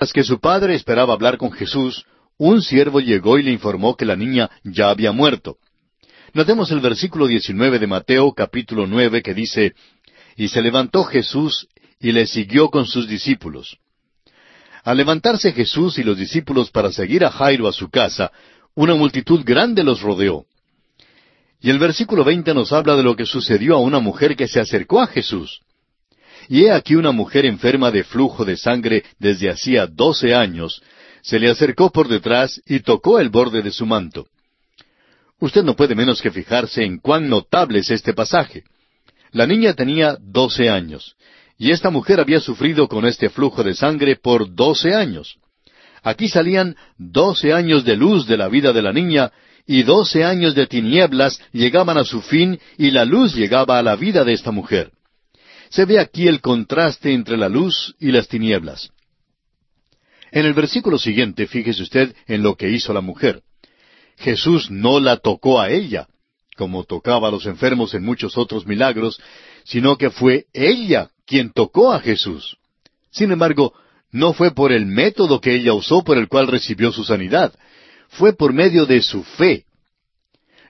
Mientras que su padre esperaba hablar con Jesús, un siervo llegó y le informó que la niña ya había muerto. Notemos el versículo 19 de Mateo capítulo 9 que dice, Y se levantó Jesús y le siguió con sus discípulos. Al levantarse Jesús y los discípulos para seguir a Jairo a su casa, una multitud grande los rodeó. Y el versículo 20 nos habla de lo que sucedió a una mujer que se acercó a Jesús. Y he aquí una mujer enferma de flujo de sangre desde hacía doce años, se le acercó por detrás y tocó el borde de su manto. Usted no puede menos que fijarse en cuán notable es este pasaje. La niña tenía doce años, y esta mujer había sufrido con este flujo de sangre por doce años. Aquí salían doce años de luz de la vida de la niña, y doce años de tinieblas llegaban a su fin, y la luz llegaba a la vida de esta mujer. Se ve aquí el contraste entre la luz y las tinieblas. En el versículo siguiente, fíjese usted en lo que hizo la mujer. Jesús no la tocó a ella, como tocaba a los enfermos en muchos otros milagros, sino que fue ella quien tocó a Jesús. Sin embargo, no fue por el método que ella usó por el cual recibió su sanidad, fue por medio de su fe.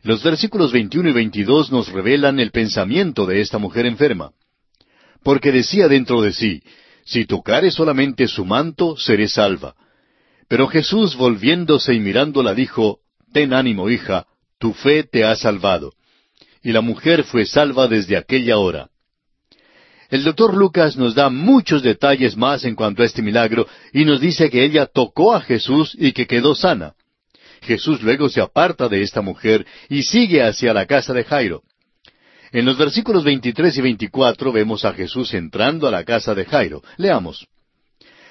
Los versículos 21 y 22 nos revelan el pensamiento de esta mujer enferma. Porque decía dentro de sí, si tocare solamente su manto, seré salva. Pero Jesús volviéndose y mirándola dijo, Ten ánimo, hija, tu fe te ha salvado. Y la mujer fue salva desde aquella hora. El doctor Lucas nos da muchos detalles más en cuanto a este milagro y nos dice que ella tocó a Jesús y que quedó sana. Jesús luego se aparta de esta mujer y sigue hacia la casa de Jairo. En los versículos 23 y 24 vemos a Jesús entrando a la casa de Jairo. Leamos.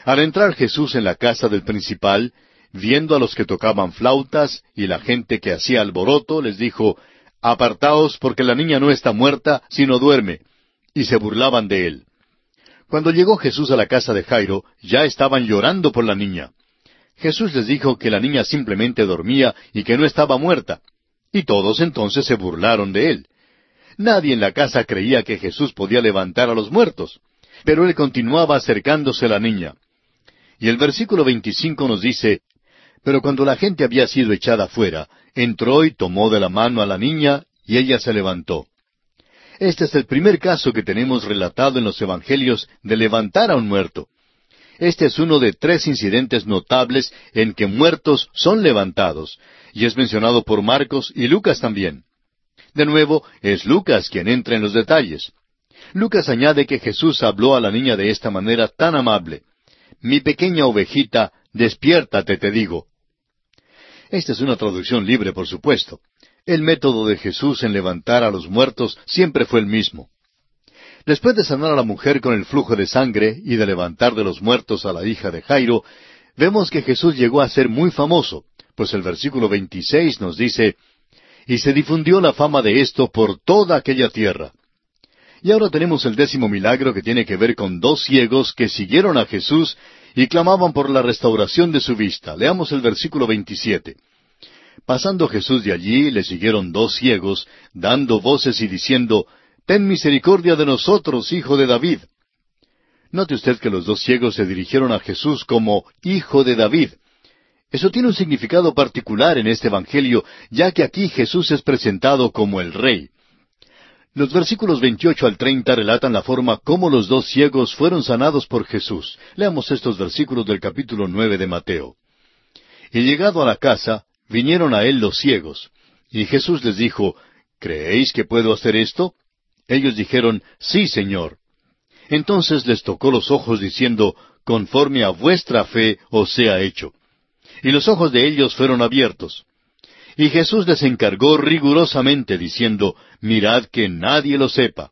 Al entrar Jesús en la casa del principal, viendo a los que tocaban flautas y la gente que hacía alboroto, les dijo, Apartaos porque la niña no está muerta, sino duerme. Y se burlaban de él. Cuando llegó Jesús a la casa de Jairo, ya estaban llorando por la niña. Jesús les dijo que la niña simplemente dormía y que no estaba muerta. Y todos entonces se burlaron de él. Nadie en la casa creía que Jesús podía levantar a los muertos. Pero él continuaba acercándose a la niña. Y el versículo 25 nos dice, pero cuando la gente había sido echada fuera, entró y tomó de la mano a la niña, y ella se levantó. Este es el primer caso que tenemos relatado en los Evangelios de levantar a un muerto. Este es uno de tres incidentes notables en que muertos son levantados, y es mencionado por Marcos y Lucas también. De nuevo, es Lucas quien entra en los detalles. Lucas añade que Jesús habló a la niña de esta manera tan amable. Mi pequeña ovejita, despiértate, te digo. Esta es una traducción libre, por supuesto. El método de Jesús en levantar a los muertos siempre fue el mismo. Después de sanar a la mujer con el flujo de sangre y de levantar de los muertos a la hija de Jairo, vemos que Jesús llegó a ser muy famoso, pues el versículo 26 nos dice, y se difundió la fama de esto por toda aquella tierra. Y ahora tenemos el décimo milagro que tiene que ver con dos ciegos que siguieron a Jesús y clamaban por la restauración de su vista. Leamos el versículo 27. Pasando Jesús de allí, le siguieron dos ciegos, dando voces y diciendo, Ten misericordia de nosotros, hijo de David. Note usted que los dos ciegos se dirigieron a Jesús como Hijo de David. Eso tiene un significado particular en este Evangelio, ya que aquí Jesús es presentado como el Rey. Los versículos 28 al 30 relatan la forma cómo los dos ciegos fueron sanados por Jesús. Leamos estos versículos del capítulo 9 de Mateo. Y llegado a la casa, vinieron a él los ciegos. Y Jesús les dijo, ¿Creéis que puedo hacer esto? Ellos dijeron, Sí, Señor. Entonces les tocó los ojos diciendo, Conforme a vuestra fe os sea hecho. Y los ojos de ellos fueron abiertos. Y Jesús les encargó rigurosamente diciendo, mirad que nadie lo sepa.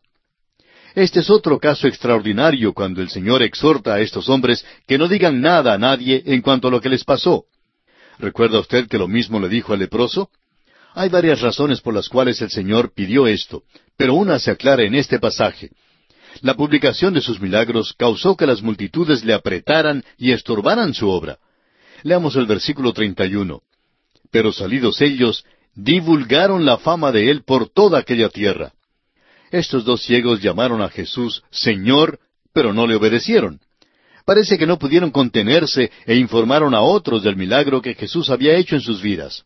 Este es otro caso extraordinario cuando el Señor exhorta a estos hombres que no digan nada a nadie en cuanto a lo que les pasó. ¿Recuerda usted que lo mismo le dijo al leproso? Hay varias razones por las cuales el Señor pidió esto, pero una se aclara en este pasaje. La publicación de sus milagros causó que las multitudes le apretaran y estorbaran su obra. Leamos el versículo 31. Pero salidos ellos, divulgaron la fama de él por toda aquella tierra. Estos dos ciegos llamaron a Jesús Señor, pero no le obedecieron. Parece que no pudieron contenerse e informaron a otros del milagro que Jesús había hecho en sus vidas.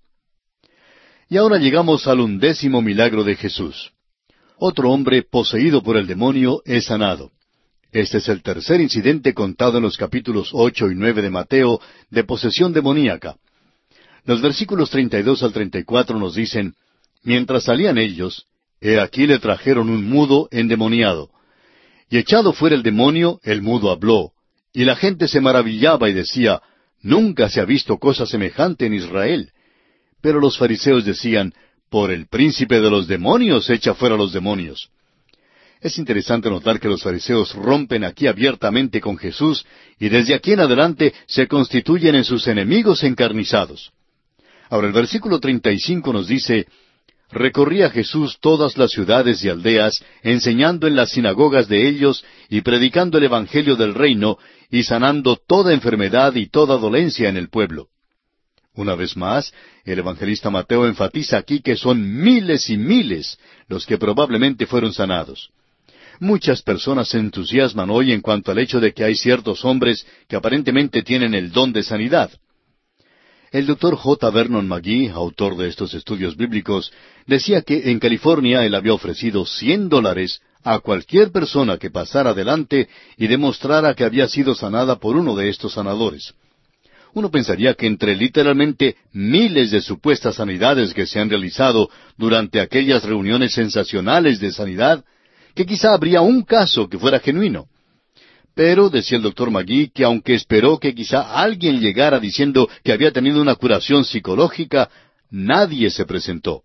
Y ahora llegamos al undécimo milagro de Jesús. Otro hombre poseído por el demonio es sanado. Este es el tercer incidente contado en los capítulos ocho y nueve de Mateo de posesión demoníaca. Los versículos treinta y dos al treinta y cuatro nos dicen Mientras salían ellos, he aquí le trajeron un mudo endemoniado. Y echado fuera el demonio, el mudo habló. Y la gente se maravillaba y decía, Nunca se ha visto cosa semejante en Israel. Pero los fariseos decían, Por el príncipe de los demonios echa fuera los demonios. Es interesante notar que los fariseos rompen aquí abiertamente con Jesús y desde aquí en adelante se constituyen en sus enemigos encarnizados. Ahora el versículo 35 nos dice, recorría Jesús todas las ciudades y aldeas, enseñando en las sinagogas de ellos y predicando el Evangelio del reino y sanando toda enfermedad y toda dolencia en el pueblo. Una vez más, el evangelista Mateo enfatiza aquí que son miles y miles los que probablemente fueron sanados. Muchas personas se entusiasman hoy en cuanto al hecho de que hay ciertos hombres que aparentemente tienen el don de sanidad. El doctor J. Vernon McGee, autor de estos estudios bíblicos, decía que en California él había ofrecido cien dólares a cualquier persona que pasara adelante y demostrara que había sido sanada por uno de estos sanadores. Uno pensaría que entre literalmente miles de supuestas sanidades que se han realizado durante aquellas reuniones sensacionales de sanidad, que quizá habría un caso que fuera genuino. Pero, decía el doctor Magui, que aunque esperó que quizá alguien llegara diciendo que había tenido una curación psicológica, nadie se presentó.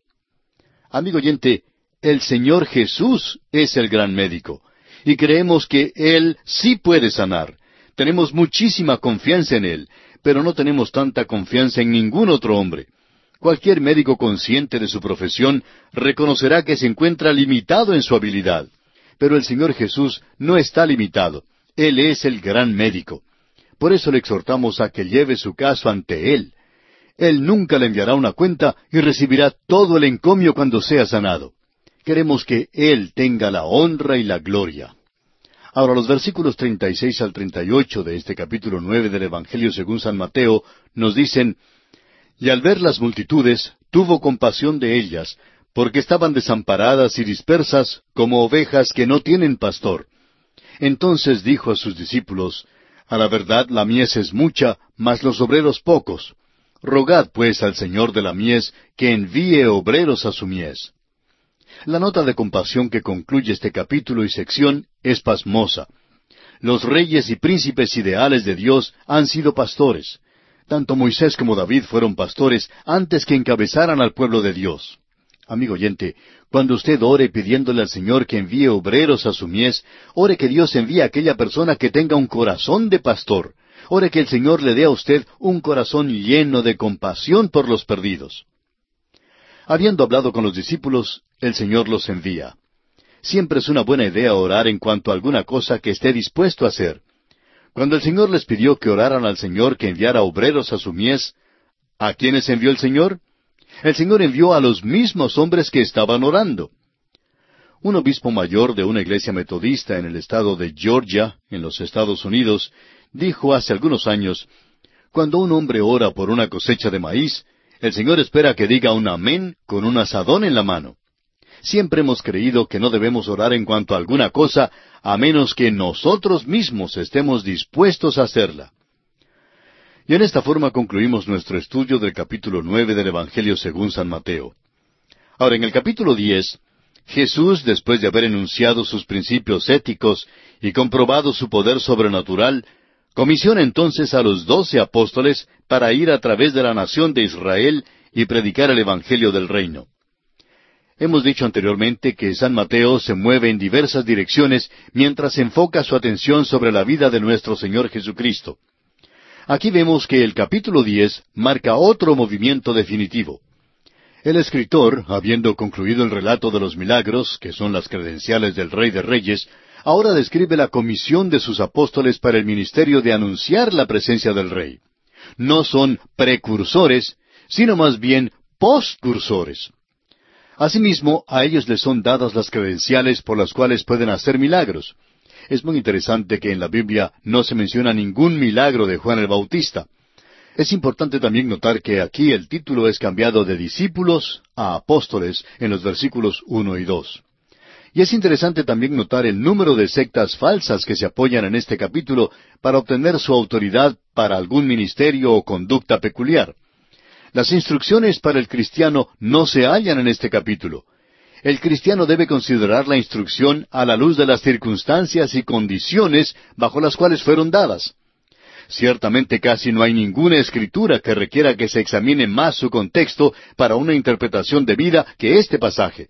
Amigo oyente, el Señor Jesús es el gran médico, y creemos que Él sí puede sanar. Tenemos muchísima confianza en Él, pero no tenemos tanta confianza en ningún otro hombre. Cualquier médico consciente de su profesión reconocerá que se encuentra limitado en su habilidad. Pero el Señor Jesús no está limitado. Él es el gran médico. Por eso le exhortamos a que lleve su caso ante Él. Él nunca le enviará una cuenta y recibirá todo el encomio cuando sea sanado. Queremos que Él tenga la honra y la gloria. Ahora los versículos 36 al 38 de este capítulo 9 del Evangelio según San Mateo nos dicen, Y al ver las multitudes, tuvo compasión de ellas, porque estaban desamparadas y dispersas como ovejas que no tienen pastor. Entonces dijo a sus discípulos, A la verdad la mies es mucha, mas los obreros pocos. Rogad pues al Señor de la mies que envíe obreros a su mies. La nota de compasión que concluye este capítulo y sección es pasmosa. Los reyes y príncipes ideales de Dios han sido pastores. Tanto Moisés como David fueron pastores antes que encabezaran al pueblo de Dios. Amigo oyente, cuando usted ore pidiéndole al Señor que envíe obreros a su mies, ore que Dios envíe a aquella persona que tenga un corazón de pastor. Ore que el Señor le dé a usted un corazón lleno de compasión por los perdidos. Habiendo hablado con los discípulos, el Señor los envía. Siempre es una buena idea orar en cuanto a alguna cosa que esté dispuesto a hacer. Cuando el Señor les pidió que oraran al Señor que enviara obreros a su mies, ¿a quiénes envió el Señor? el Señor envió a los mismos hombres que estaban orando. Un obispo mayor de una iglesia metodista en el estado de Georgia, en los Estados Unidos, dijo hace algunos años, Cuando un hombre ora por una cosecha de maíz, el Señor espera que diga un amén con un asadón en la mano. Siempre hemos creído que no debemos orar en cuanto a alguna cosa a menos que nosotros mismos estemos dispuestos a hacerla. Y en esta forma concluimos nuestro estudio del capítulo nueve del Evangelio según San Mateo. Ahora, en el capítulo diez, Jesús, después de haber enunciado sus principios éticos y comprobado su poder sobrenatural, comisiona entonces a los doce apóstoles para ir a través de la nación de Israel y predicar el Evangelio del reino. Hemos dicho anteriormente que San Mateo se mueve en diversas direcciones mientras enfoca su atención sobre la vida de nuestro Señor Jesucristo. Aquí vemos que el capítulo diez marca otro movimiento definitivo. El escritor, habiendo concluido el relato de los milagros, que son las credenciales del Rey de Reyes, ahora describe la comisión de sus apóstoles para el ministerio de anunciar la presencia del Rey. No son precursores, sino más bien postcursores. Asimismo, a ellos les son dadas las credenciales por las cuales pueden hacer milagros. Es muy interesante que en la Biblia no se menciona ningún milagro de Juan el Bautista. Es importante también notar que aquí el título es cambiado de discípulos a apóstoles en los versículos uno y dos. Y es interesante también notar el número de sectas falsas que se apoyan en este capítulo para obtener su autoridad para algún ministerio o conducta peculiar. Las instrucciones para el cristiano no se hallan en este capítulo. El cristiano debe considerar la instrucción a la luz de las circunstancias y condiciones bajo las cuales fueron dadas. Ciertamente casi no hay ninguna escritura que requiera que se examine más su contexto para una interpretación debida que este pasaje.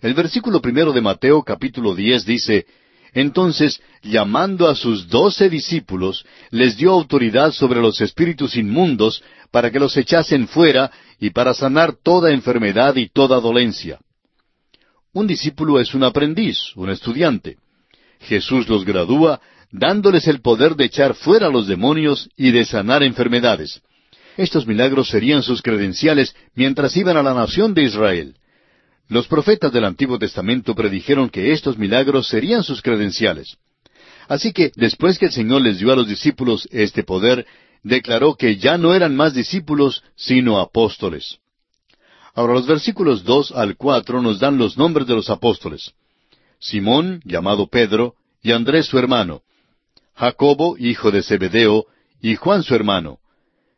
El versículo primero de Mateo capítulo diez dice, Entonces, llamando a sus doce discípulos, les dio autoridad sobre los espíritus inmundos para que los echasen fuera y para sanar toda enfermedad y toda dolencia. Un discípulo es un aprendiz, un estudiante. Jesús los gradúa dándoles el poder de echar fuera a los demonios y de sanar enfermedades. Estos milagros serían sus credenciales mientras iban a la nación de Israel. Los profetas del Antiguo Testamento predijeron que estos milagros serían sus credenciales. Así que, después que el Señor les dio a los discípulos este poder, declaró que ya no eran más discípulos, sino apóstoles. Ahora los versículos dos al cuatro nos dan los nombres de los apóstoles. Simón, llamado Pedro, y Andrés su hermano. Jacobo, hijo de Zebedeo, y Juan su hermano.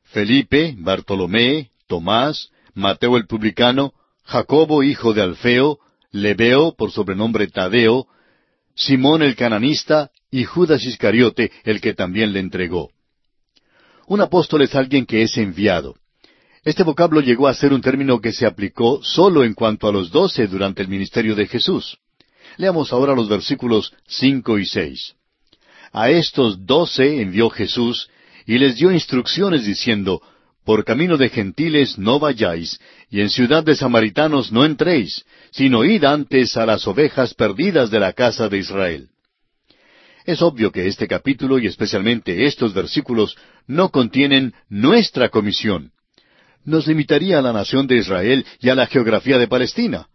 Felipe, Bartolomé, Tomás, Mateo el publicano, Jacobo, hijo de Alfeo, Lebeo, por sobrenombre Tadeo, Simón el cananista, y Judas Iscariote, el que también le entregó. Un apóstol es alguien que es enviado. Este vocablo llegó a ser un término que se aplicó solo en cuanto a los doce durante el ministerio de Jesús. Leamos ahora los versículos cinco y seis. A estos doce envió Jesús y les dio instrucciones diciendo, Por camino de gentiles no vayáis, y en ciudad de samaritanos no entréis, sino id antes a las ovejas perdidas de la casa de Israel. Es obvio que este capítulo y especialmente estos versículos no contienen nuestra comisión nos limitaría a la nación de Israel y a la geografía de Palestina.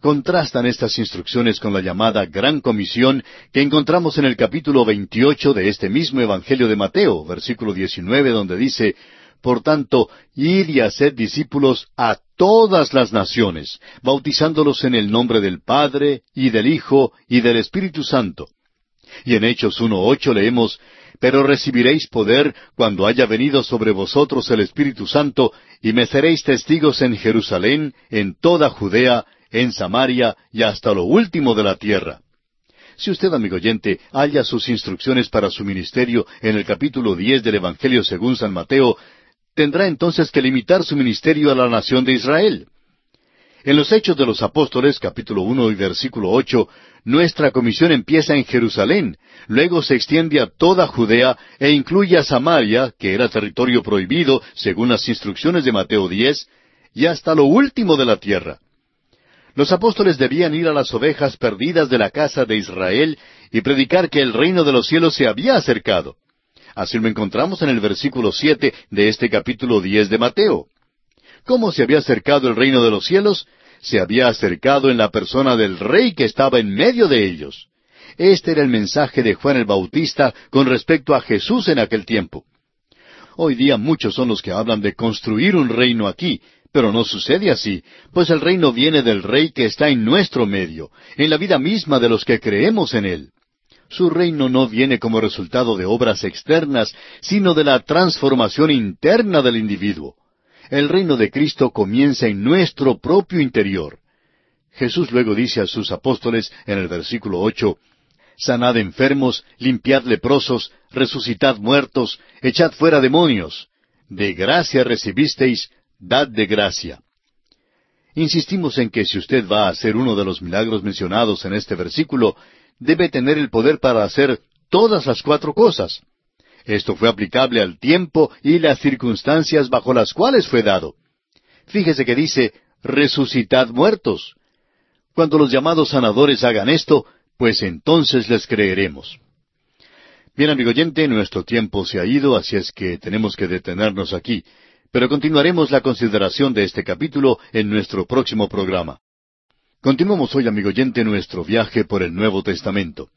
Contrastan estas instrucciones con la llamada Gran Comisión que encontramos en el capítulo 28 de este mismo Evangelio de Mateo, versículo 19, donde dice, Por tanto, id y haced discípulos a todas las naciones, bautizándolos en el nombre del Padre, y del Hijo, y del Espíritu Santo. Y en Hechos 1.8 leemos, pero recibiréis poder cuando haya venido sobre vosotros el Espíritu Santo, y me seréis testigos en Jerusalén, en toda Judea, en Samaria y hasta lo último de la tierra. Si usted, amigo oyente, halla sus instrucciones para su ministerio en el capítulo diez del Evangelio según San Mateo, tendrá entonces que limitar su ministerio a la nación de Israel. En los Hechos de los Apóstoles, capítulo uno y versículo ocho, nuestra comisión empieza en Jerusalén, luego se extiende a toda Judea e incluye a Samaria, que era territorio prohibido según las instrucciones de Mateo diez, y hasta lo último de la tierra. Los apóstoles debían ir a las ovejas perdidas de la casa de Israel y predicar que el reino de los cielos se había acercado. Así lo encontramos en el versículo siete de este capítulo diez de Mateo. ¿Cómo se había acercado el reino de los cielos? Se había acercado en la persona del rey que estaba en medio de ellos. Este era el mensaje de Juan el Bautista con respecto a Jesús en aquel tiempo. Hoy día muchos son los que hablan de construir un reino aquí, pero no sucede así, pues el reino viene del rey que está en nuestro medio, en la vida misma de los que creemos en él. Su reino no viene como resultado de obras externas, sino de la transformación interna del individuo. El reino de Cristo comienza en nuestro propio interior. Jesús luego dice a sus apóstoles en el versículo ocho, Sanad enfermos, limpiad leprosos, resucitad muertos, echad fuera demonios. De gracia recibisteis, dad de gracia. Insistimos en que si usted va a hacer uno de los milagros mencionados en este versículo, debe tener el poder para hacer todas las cuatro cosas. Esto fue aplicable al tiempo y las circunstancias bajo las cuales fue dado. Fíjese que dice, resucitad muertos. Cuando los llamados sanadores hagan esto, pues entonces les creeremos. Bien, amigo oyente, nuestro tiempo se ha ido, así es que tenemos que detenernos aquí, pero continuaremos la consideración de este capítulo en nuestro próximo programa. Continuamos hoy, amigo oyente, nuestro viaje por el Nuevo Testamento.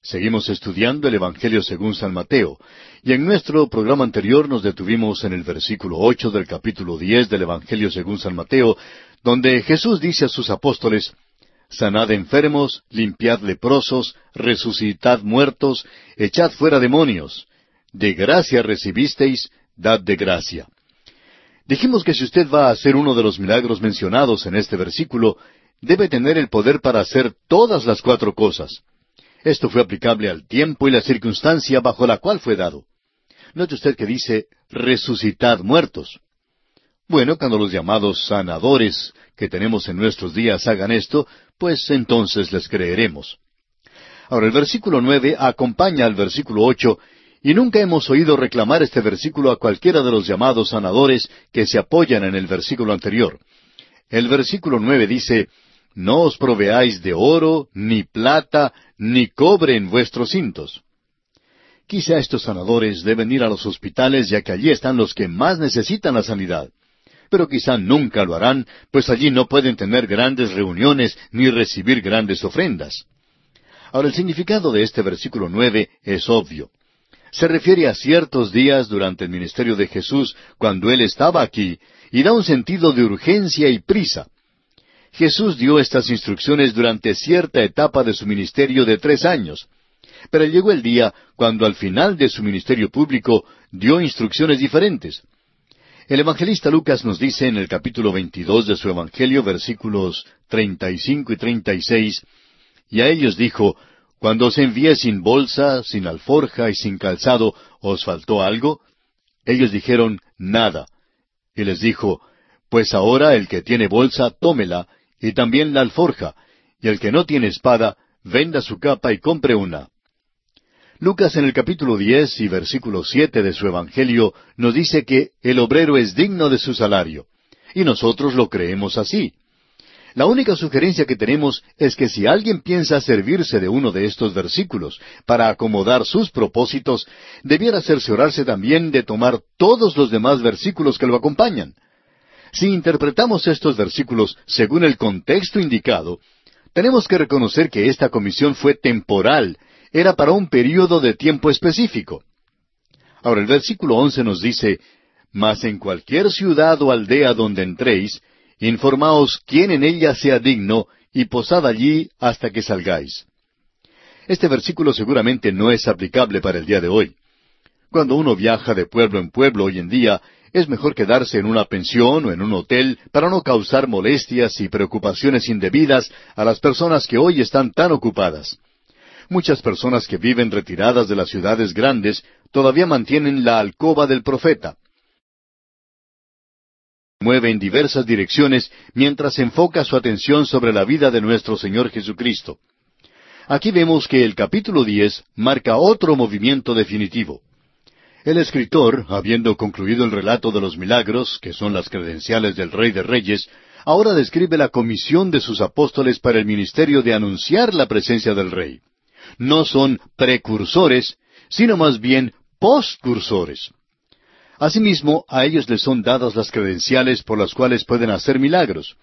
Seguimos estudiando el Evangelio según San Mateo, y en nuestro programa anterior nos detuvimos en el versículo ocho del capítulo diez del Evangelio según San Mateo, donde Jesús dice a sus apóstoles, Sanad enfermos, limpiad leprosos, resucitad muertos, echad fuera demonios. De gracia recibisteis, dad de gracia. Dijimos que si usted va a hacer uno de los milagros mencionados en este versículo, debe tener el poder para hacer todas las cuatro cosas. Esto fue aplicable al tiempo y la circunstancia bajo la cual fue dado. Note usted que dice resucitad muertos. Bueno, cuando los llamados sanadores que tenemos en nuestros días hagan esto, pues entonces les creeremos. Ahora el versículo nueve acompaña al versículo ocho y nunca hemos oído reclamar este versículo a cualquiera de los llamados sanadores que se apoyan en el versículo anterior. El versículo nueve dice, No os proveáis de oro, ni plata, ni cobre en vuestros cintos. Quizá estos sanadores deben ir a los hospitales ya que allí están los que más necesitan la sanidad. Pero quizá nunca lo harán, pues allí no pueden tener grandes reuniones ni recibir grandes ofrendas. Ahora el significado de este versículo nueve es obvio se refiere a ciertos días durante el ministerio de Jesús cuando Él estaba aquí y da un sentido de urgencia y prisa. Jesús dio estas instrucciones durante cierta etapa de su ministerio de tres años, pero llegó el día cuando al final de su ministerio público dio instrucciones diferentes. El evangelista Lucas nos dice en el capítulo 22 de su Evangelio, versículos 35 y 36, y a ellos dijo, cuando os envié sin bolsa, sin alforja y sin calzado, ¿os faltó algo? Ellos dijeron, nada. Y les dijo, Pues ahora el que tiene bolsa, tómela, y también la alforja, y el que no tiene espada, venda su capa y compre una. Lucas en el capítulo diez y versículo siete de su Evangelio nos dice que el obrero es digno de su salario, y nosotros lo creemos así. La única sugerencia que tenemos es que si alguien piensa servirse de uno de estos versículos para acomodar sus propósitos, debiera cerciorarse también de tomar todos los demás versículos que lo acompañan. Si interpretamos estos versículos según el contexto indicado, tenemos que reconocer que esta comisión fue temporal, era para un período de tiempo específico. Ahora el versículo once nos dice, Mas en cualquier ciudad o aldea donde entréis, Informaos quién en ella sea digno, y posad allí hasta que salgáis. Este versículo seguramente no es aplicable para el día de hoy. Cuando uno viaja de pueblo en pueblo hoy en día, es mejor quedarse en una pensión o en un hotel para no causar molestias y preocupaciones indebidas a las personas que hoy están tan ocupadas. Muchas personas que viven retiradas de las ciudades grandes todavía mantienen la alcoba del profeta mueve en diversas direcciones mientras enfoca su atención sobre la vida de nuestro Señor Jesucristo. Aquí vemos que el capítulo diez marca otro movimiento definitivo. El escritor, habiendo concluido el relato de los milagros, que son las credenciales del Rey de Reyes, ahora describe la comisión de sus apóstoles para el ministerio de anunciar la presencia del Rey. No son precursores, sino más bien postcursores. Asimismo, a ellos les son dadas las credenciales por las cuales pueden hacer milagros.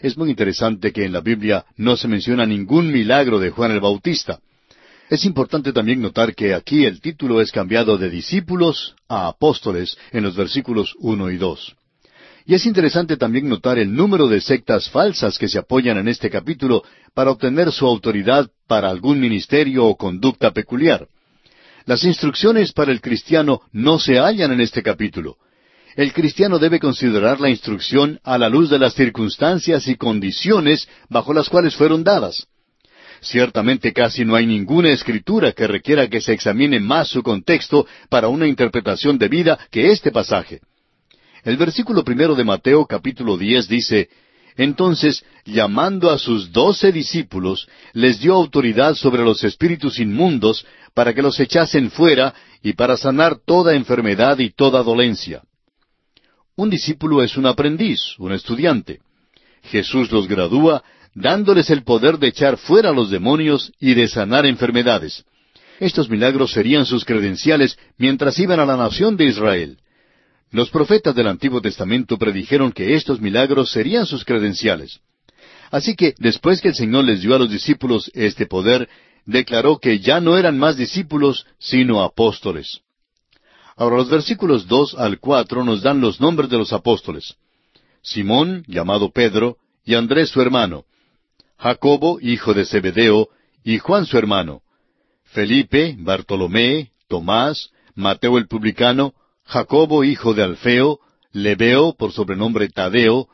Es muy interesante que en la Biblia no se menciona ningún milagro de Juan el Bautista. Es importante también notar que aquí el título es cambiado de discípulos a apóstoles en los versículos uno y dos. Y es interesante también notar el número de sectas falsas que se apoyan en este capítulo para obtener su autoridad para algún ministerio o conducta peculiar. Las instrucciones para el cristiano no se hallan en este capítulo. El cristiano debe considerar la instrucción a la luz de las circunstancias y condiciones bajo las cuales fueron dadas. Ciertamente casi no hay ninguna escritura que requiera que se examine más su contexto para una interpretación de vida que este pasaje. El versículo primero de Mateo capítulo diez dice, Entonces, llamando a sus doce discípulos, les dio autoridad sobre los espíritus inmundos para que los echasen fuera y para sanar toda enfermedad y toda dolencia. Un discípulo es un aprendiz, un estudiante. Jesús los gradúa dándoles el poder de echar fuera a los demonios y de sanar enfermedades. Estos milagros serían sus credenciales mientras iban a la nación de Israel. Los profetas del Antiguo Testamento predijeron que estos milagros serían sus credenciales. Así que después que el Señor les dio a los discípulos este poder, declaró que ya no eran más discípulos, sino apóstoles. Ahora los versículos dos al cuatro nos dan los nombres de los apóstoles. Simón, llamado Pedro, y Andrés su hermano, Jacobo, hijo de Zebedeo, y Juan su hermano, Felipe, Bartolomé, Tomás, Mateo el publicano, Jacobo, hijo de Alfeo, Lebeo, por sobrenombre Tadeo,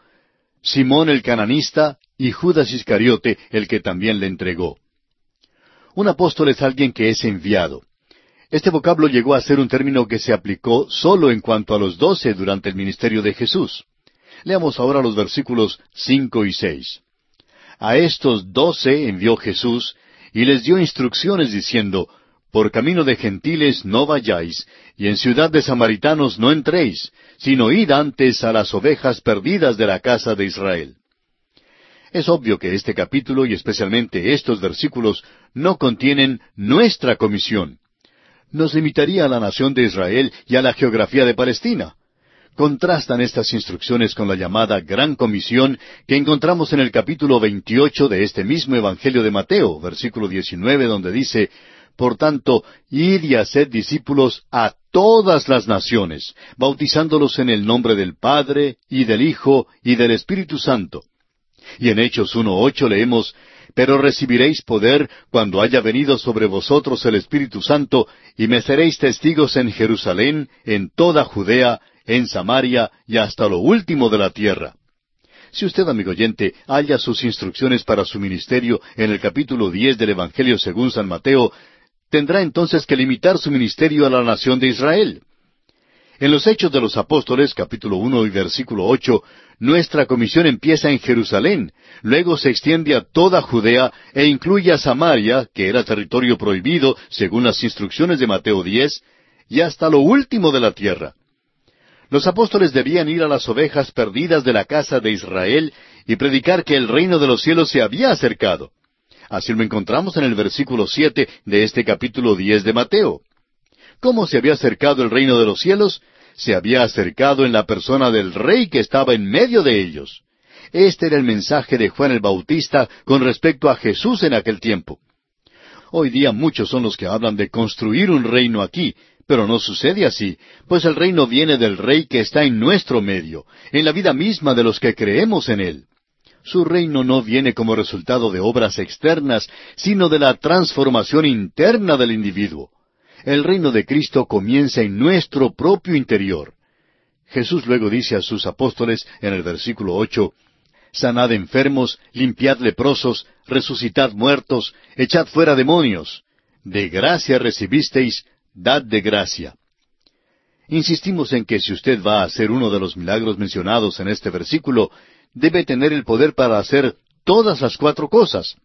Simón el cananista, y Judas Iscariote, el que también le entregó. Un apóstol es alguien que es enviado. Este vocablo llegó a ser un término que se aplicó solo en cuanto a los doce durante el ministerio de Jesús. Leamos ahora los versículos cinco y seis. A estos doce envió Jesús y les dio instrucciones diciendo, Por camino de gentiles no vayáis, y en ciudad de samaritanos no entréis, sino id antes a las ovejas perdidas de la casa de Israel. Es obvio que este capítulo y especialmente estos versículos no contienen nuestra comisión. Nos limitaría a la nación de Israel y a la geografía de Palestina. Contrastan estas instrucciones con la llamada Gran Comisión que encontramos en el capítulo 28 de este mismo Evangelio de Mateo, versículo 19, donde dice, Por tanto, id y haced discípulos a todas las naciones, bautizándolos en el nombre del Padre, y del Hijo, y del Espíritu Santo. Y en Hechos 1.8 leemos, Pero recibiréis poder cuando haya venido sobre vosotros el Espíritu Santo, y me seréis testigos en Jerusalén, en toda Judea, en Samaria y hasta lo último de la tierra. Si usted, amigo oyente, halla sus instrucciones para su ministerio en el capítulo diez del Evangelio según San Mateo, tendrá entonces que limitar su ministerio a la nación de Israel. En los Hechos de los Apóstoles, capítulo uno y versículo ocho, nuestra comisión empieza en Jerusalén, luego se extiende a toda Judea e incluye a Samaria, que era territorio prohibido según las instrucciones de Mateo diez, y hasta lo último de la tierra. Los apóstoles debían ir a las ovejas perdidas de la casa de Israel y predicar que el reino de los cielos se había acercado. Así lo encontramos en el versículo siete de este capítulo diez de Mateo. ¿Cómo se había acercado el reino de los cielos? Se había acercado en la persona del rey que estaba en medio de ellos. Este era el mensaje de Juan el Bautista con respecto a Jesús en aquel tiempo. Hoy día muchos son los que hablan de construir un reino aquí, pero no sucede así, pues el reino viene del rey que está en nuestro medio, en la vida misma de los que creemos en él. Su reino no viene como resultado de obras externas, sino de la transformación interna del individuo. El reino de Cristo comienza en nuestro propio interior. Jesús luego dice a sus apóstoles en el versículo ocho, Sanad enfermos, limpiad leprosos, resucitad muertos, echad fuera demonios. De gracia recibisteis, dad de gracia. Insistimos en que si usted va a hacer uno de los milagros mencionados en este versículo, debe tener el poder para hacer todas las cuatro cosas.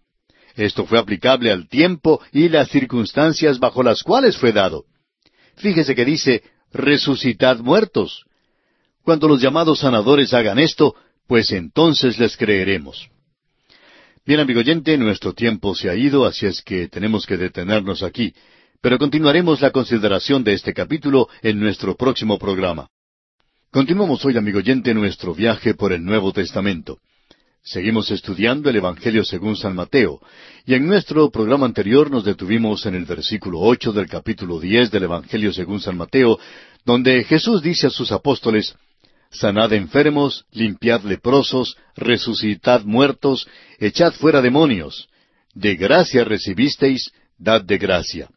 Esto fue aplicable al tiempo y las circunstancias bajo las cuales fue dado. Fíjese que dice, resucitad muertos. Cuando los llamados sanadores hagan esto, pues entonces les creeremos. Bien, amigo oyente, nuestro tiempo se ha ido, así es que tenemos que detenernos aquí, pero continuaremos la consideración de este capítulo en nuestro próximo programa. Continuamos hoy, amigo oyente, nuestro viaje por el Nuevo Testamento. Seguimos estudiando el Evangelio según San Mateo, y en nuestro programa anterior nos detuvimos en el versículo ocho del capítulo diez del Evangelio según San Mateo, donde Jesús dice a sus apóstoles, Sanad enfermos, limpiad leprosos, resucitad muertos, echad fuera demonios. De gracia recibisteis, dad de gracia.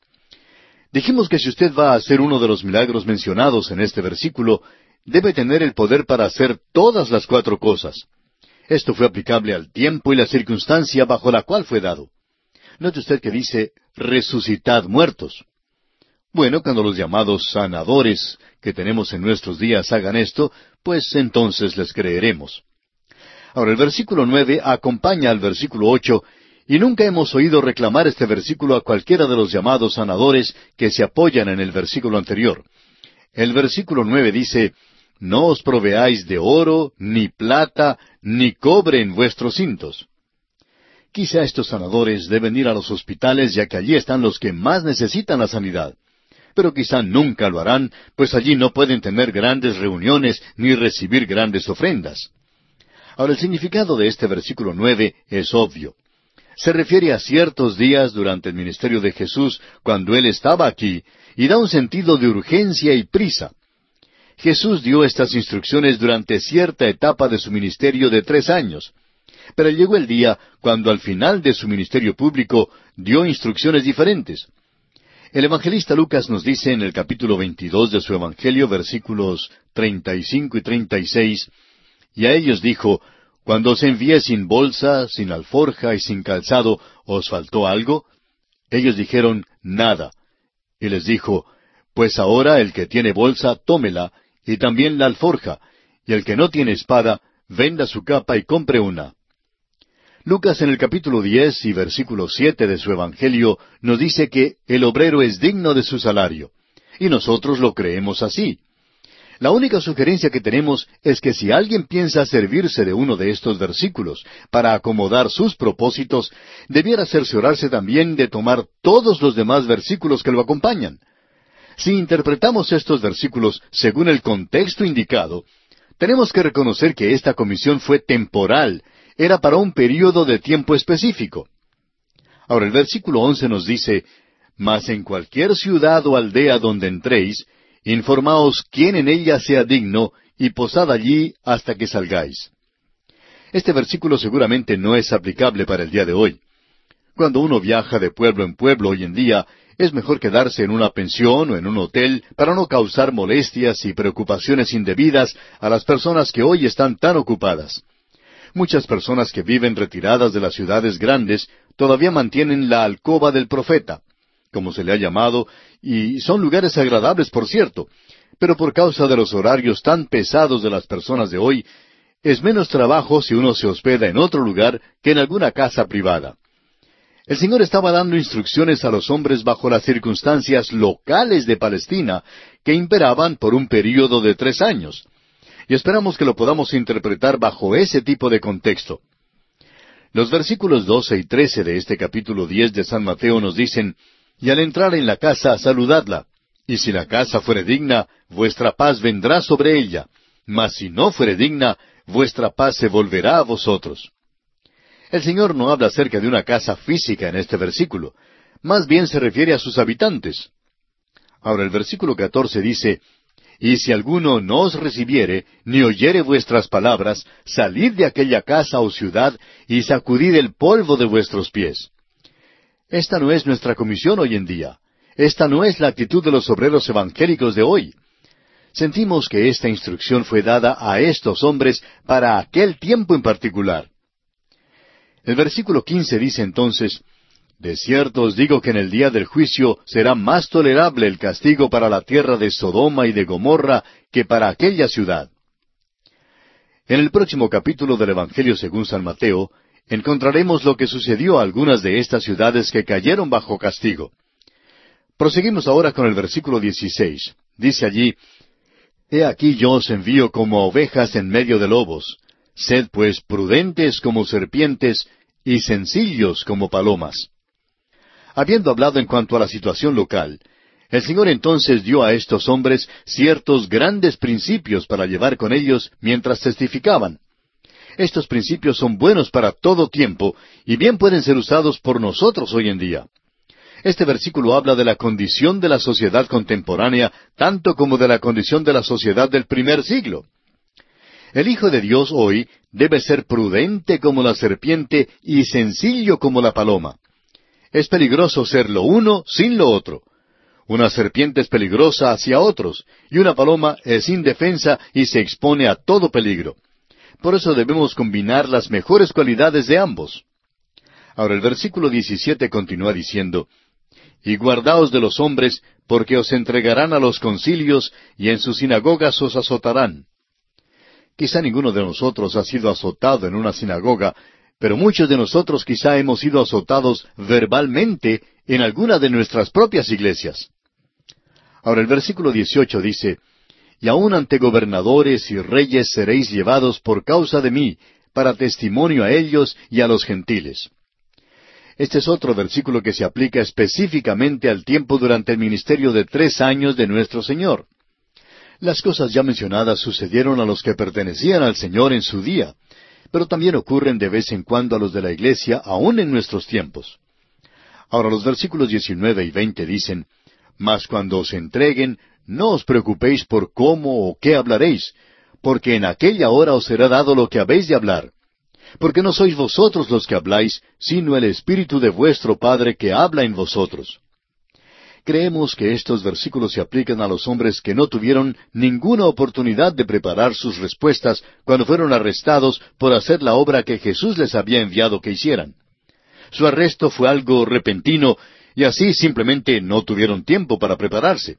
Dijimos que si usted va a hacer uno de los milagros mencionados en este versículo, debe tener el poder para hacer todas las cuatro cosas. Esto fue aplicable al tiempo y la circunstancia bajo la cual fue dado. Note usted que dice resucitad muertos. Bueno, cuando los llamados sanadores que tenemos en nuestros días hagan esto, pues entonces les creeremos. Ahora el versículo nueve acompaña al versículo ocho, y nunca hemos oído reclamar este versículo a cualquiera de los llamados sanadores que se apoyan en el versículo anterior. El versículo nueve dice, no os proveáis de oro, ni plata, ni cobre en vuestros cintos. Quizá estos sanadores deben ir a los hospitales ya que allí están los que más necesitan la sanidad. Pero quizá nunca lo harán, pues allí no pueden tener grandes reuniones ni recibir grandes ofrendas. Ahora el significado de este versículo nueve es obvio. Se refiere a ciertos días durante el ministerio de Jesús cuando Él estaba aquí, y da un sentido de urgencia y prisa. Jesús dio estas instrucciones durante cierta etapa de su ministerio de tres años. Pero llegó el día cuando al final de su ministerio público dio instrucciones diferentes. El evangelista Lucas nos dice en el capítulo 22 de su Evangelio, versículos 35 y 36, y a ellos dijo, Cuando os envié sin bolsa, sin alforja y sin calzado, ¿os faltó algo? Ellos dijeron, Nada. Y les dijo, Pues ahora el que tiene bolsa, tómela, y también la alforja, y el que no tiene espada, venda su capa y compre una. Lucas en el capítulo diez y versículo siete de su Evangelio nos dice que el obrero es digno de su salario, y nosotros lo creemos así. La única sugerencia que tenemos es que si alguien piensa servirse de uno de estos versículos para acomodar sus propósitos, debiera cerciorarse también de tomar todos los demás versículos que lo acompañan. Si interpretamos estos versículos según el contexto indicado, tenemos que reconocer que esta comisión fue temporal, era para un período de tiempo específico. Ahora el versículo once nos dice, Mas en cualquier ciudad o aldea donde entréis, informaos quién en ella sea digno, y posad allí hasta que salgáis. Este versículo seguramente no es aplicable para el día de hoy. Cuando uno viaja de pueblo en pueblo hoy en día, es mejor quedarse en una pensión o en un hotel para no causar molestias y preocupaciones indebidas a las personas que hoy están tan ocupadas. Muchas personas que viven retiradas de las ciudades grandes todavía mantienen la alcoba del profeta, como se le ha llamado, y son lugares agradables, por cierto, pero por causa de los horarios tan pesados de las personas de hoy, es menos trabajo si uno se hospeda en otro lugar que en alguna casa privada. El Señor estaba dando instrucciones a los hombres bajo las circunstancias locales de Palestina que imperaban por un período de tres años. Y esperamos que lo podamos interpretar bajo ese tipo de contexto. Los versículos doce y trece de este capítulo diez de San Mateo nos dicen, Y al entrar en la casa, saludadla. Y si la casa fuere digna, vuestra paz vendrá sobre ella. Mas si no fuere digna, vuestra paz se volverá a vosotros. El Señor no habla acerca de una casa física en este versículo, más bien se refiere a sus habitantes. Ahora el versículo catorce dice, Y si alguno no os recibiere, ni oyere vuestras palabras, salid de aquella casa o ciudad y sacudid el polvo de vuestros pies. Esta no es nuestra comisión hoy en día. Esta no es la actitud de los obreros evangélicos de hoy. Sentimos que esta instrucción fue dada a estos hombres para aquel tiempo en particular. El versículo quince dice entonces, De cierto os digo que en el día del juicio será más tolerable el castigo para la tierra de Sodoma y de Gomorra que para aquella ciudad. En el próximo capítulo del Evangelio según San Mateo, encontraremos lo que sucedió a algunas de estas ciudades que cayeron bajo castigo. Proseguimos ahora con el versículo 16. Dice allí, He aquí yo os envío como ovejas en medio de lobos. Sed pues prudentes como serpientes y sencillos como palomas. Habiendo hablado en cuanto a la situación local, el Señor entonces dio a estos hombres ciertos grandes principios para llevar con ellos mientras testificaban. Estos principios son buenos para todo tiempo y bien pueden ser usados por nosotros hoy en día. Este versículo habla de la condición de la sociedad contemporánea tanto como de la condición de la sociedad del primer siglo. El Hijo de Dios hoy debe ser prudente como la serpiente y sencillo como la paloma. Es peligroso ser lo uno sin lo otro. Una serpiente es peligrosa hacia otros, y una paloma es indefensa y se expone a todo peligro. Por eso debemos combinar las mejores cualidades de ambos. Ahora el versículo 17 continúa diciendo, Y guardaos de los hombres, porque os entregarán a los concilios, y en sus sinagogas os azotarán. Quizá ninguno de nosotros ha sido azotado en una sinagoga, pero muchos de nosotros quizá hemos sido azotados verbalmente en alguna de nuestras propias iglesias. Ahora el versículo 18 dice, Y aun ante gobernadores y reyes seréis llevados por causa de mí, para testimonio a ellos y a los gentiles. Este es otro versículo que se aplica específicamente al tiempo durante el ministerio de tres años de nuestro Señor. Las cosas ya mencionadas sucedieron a los que pertenecían al Señor en su día, pero también ocurren de vez en cuando a los de la iglesia, aun en nuestros tiempos. Ahora los versículos 19 y 20 dicen, Mas cuando os entreguen, no os preocupéis por cómo o qué hablaréis, porque en aquella hora os será dado lo que habéis de hablar. Porque no sois vosotros los que habláis, sino el Espíritu de vuestro Padre que habla en vosotros. Creemos que estos versículos se aplican a los hombres que no tuvieron ninguna oportunidad de preparar sus respuestas cuando fueron arrestados por hacer la obra que Jesús les había enviado que hicieran. Su arresto fue algo repentino y así simplemente no tuvieron tiempo para prepararse.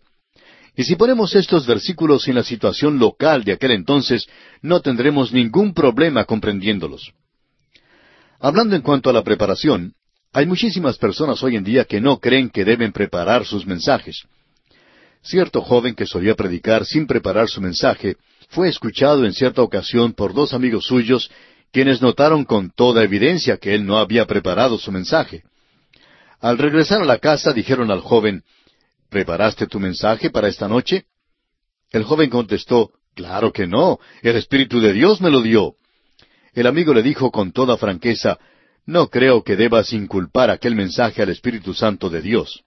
Y si ponemos estos versículos en la situación local de aquel entonces, no tendremos ningún problema comprendiéndolos. Hablando en cuanto a la preparación, hay muchísimas personas hoy en día que no creen que deben preparar sus mensajes. Cierto joven que solía predicar sin preparar su mensaje fue escuchado en cierta ocasión por dos amigos suyos quienes notaron con toda evidencia que él no había preparado su mensaje. Al regresar a la casa dijeron al joven, ¿Preparaste tu mensaje para esta noche? El joven contestó, Claro que no, el Espíritu de Dios me lo dio. El amigo le dijo con toda franqueza, No creo que debas inculpar aquel mensaje al Espíritu Santo de Dios.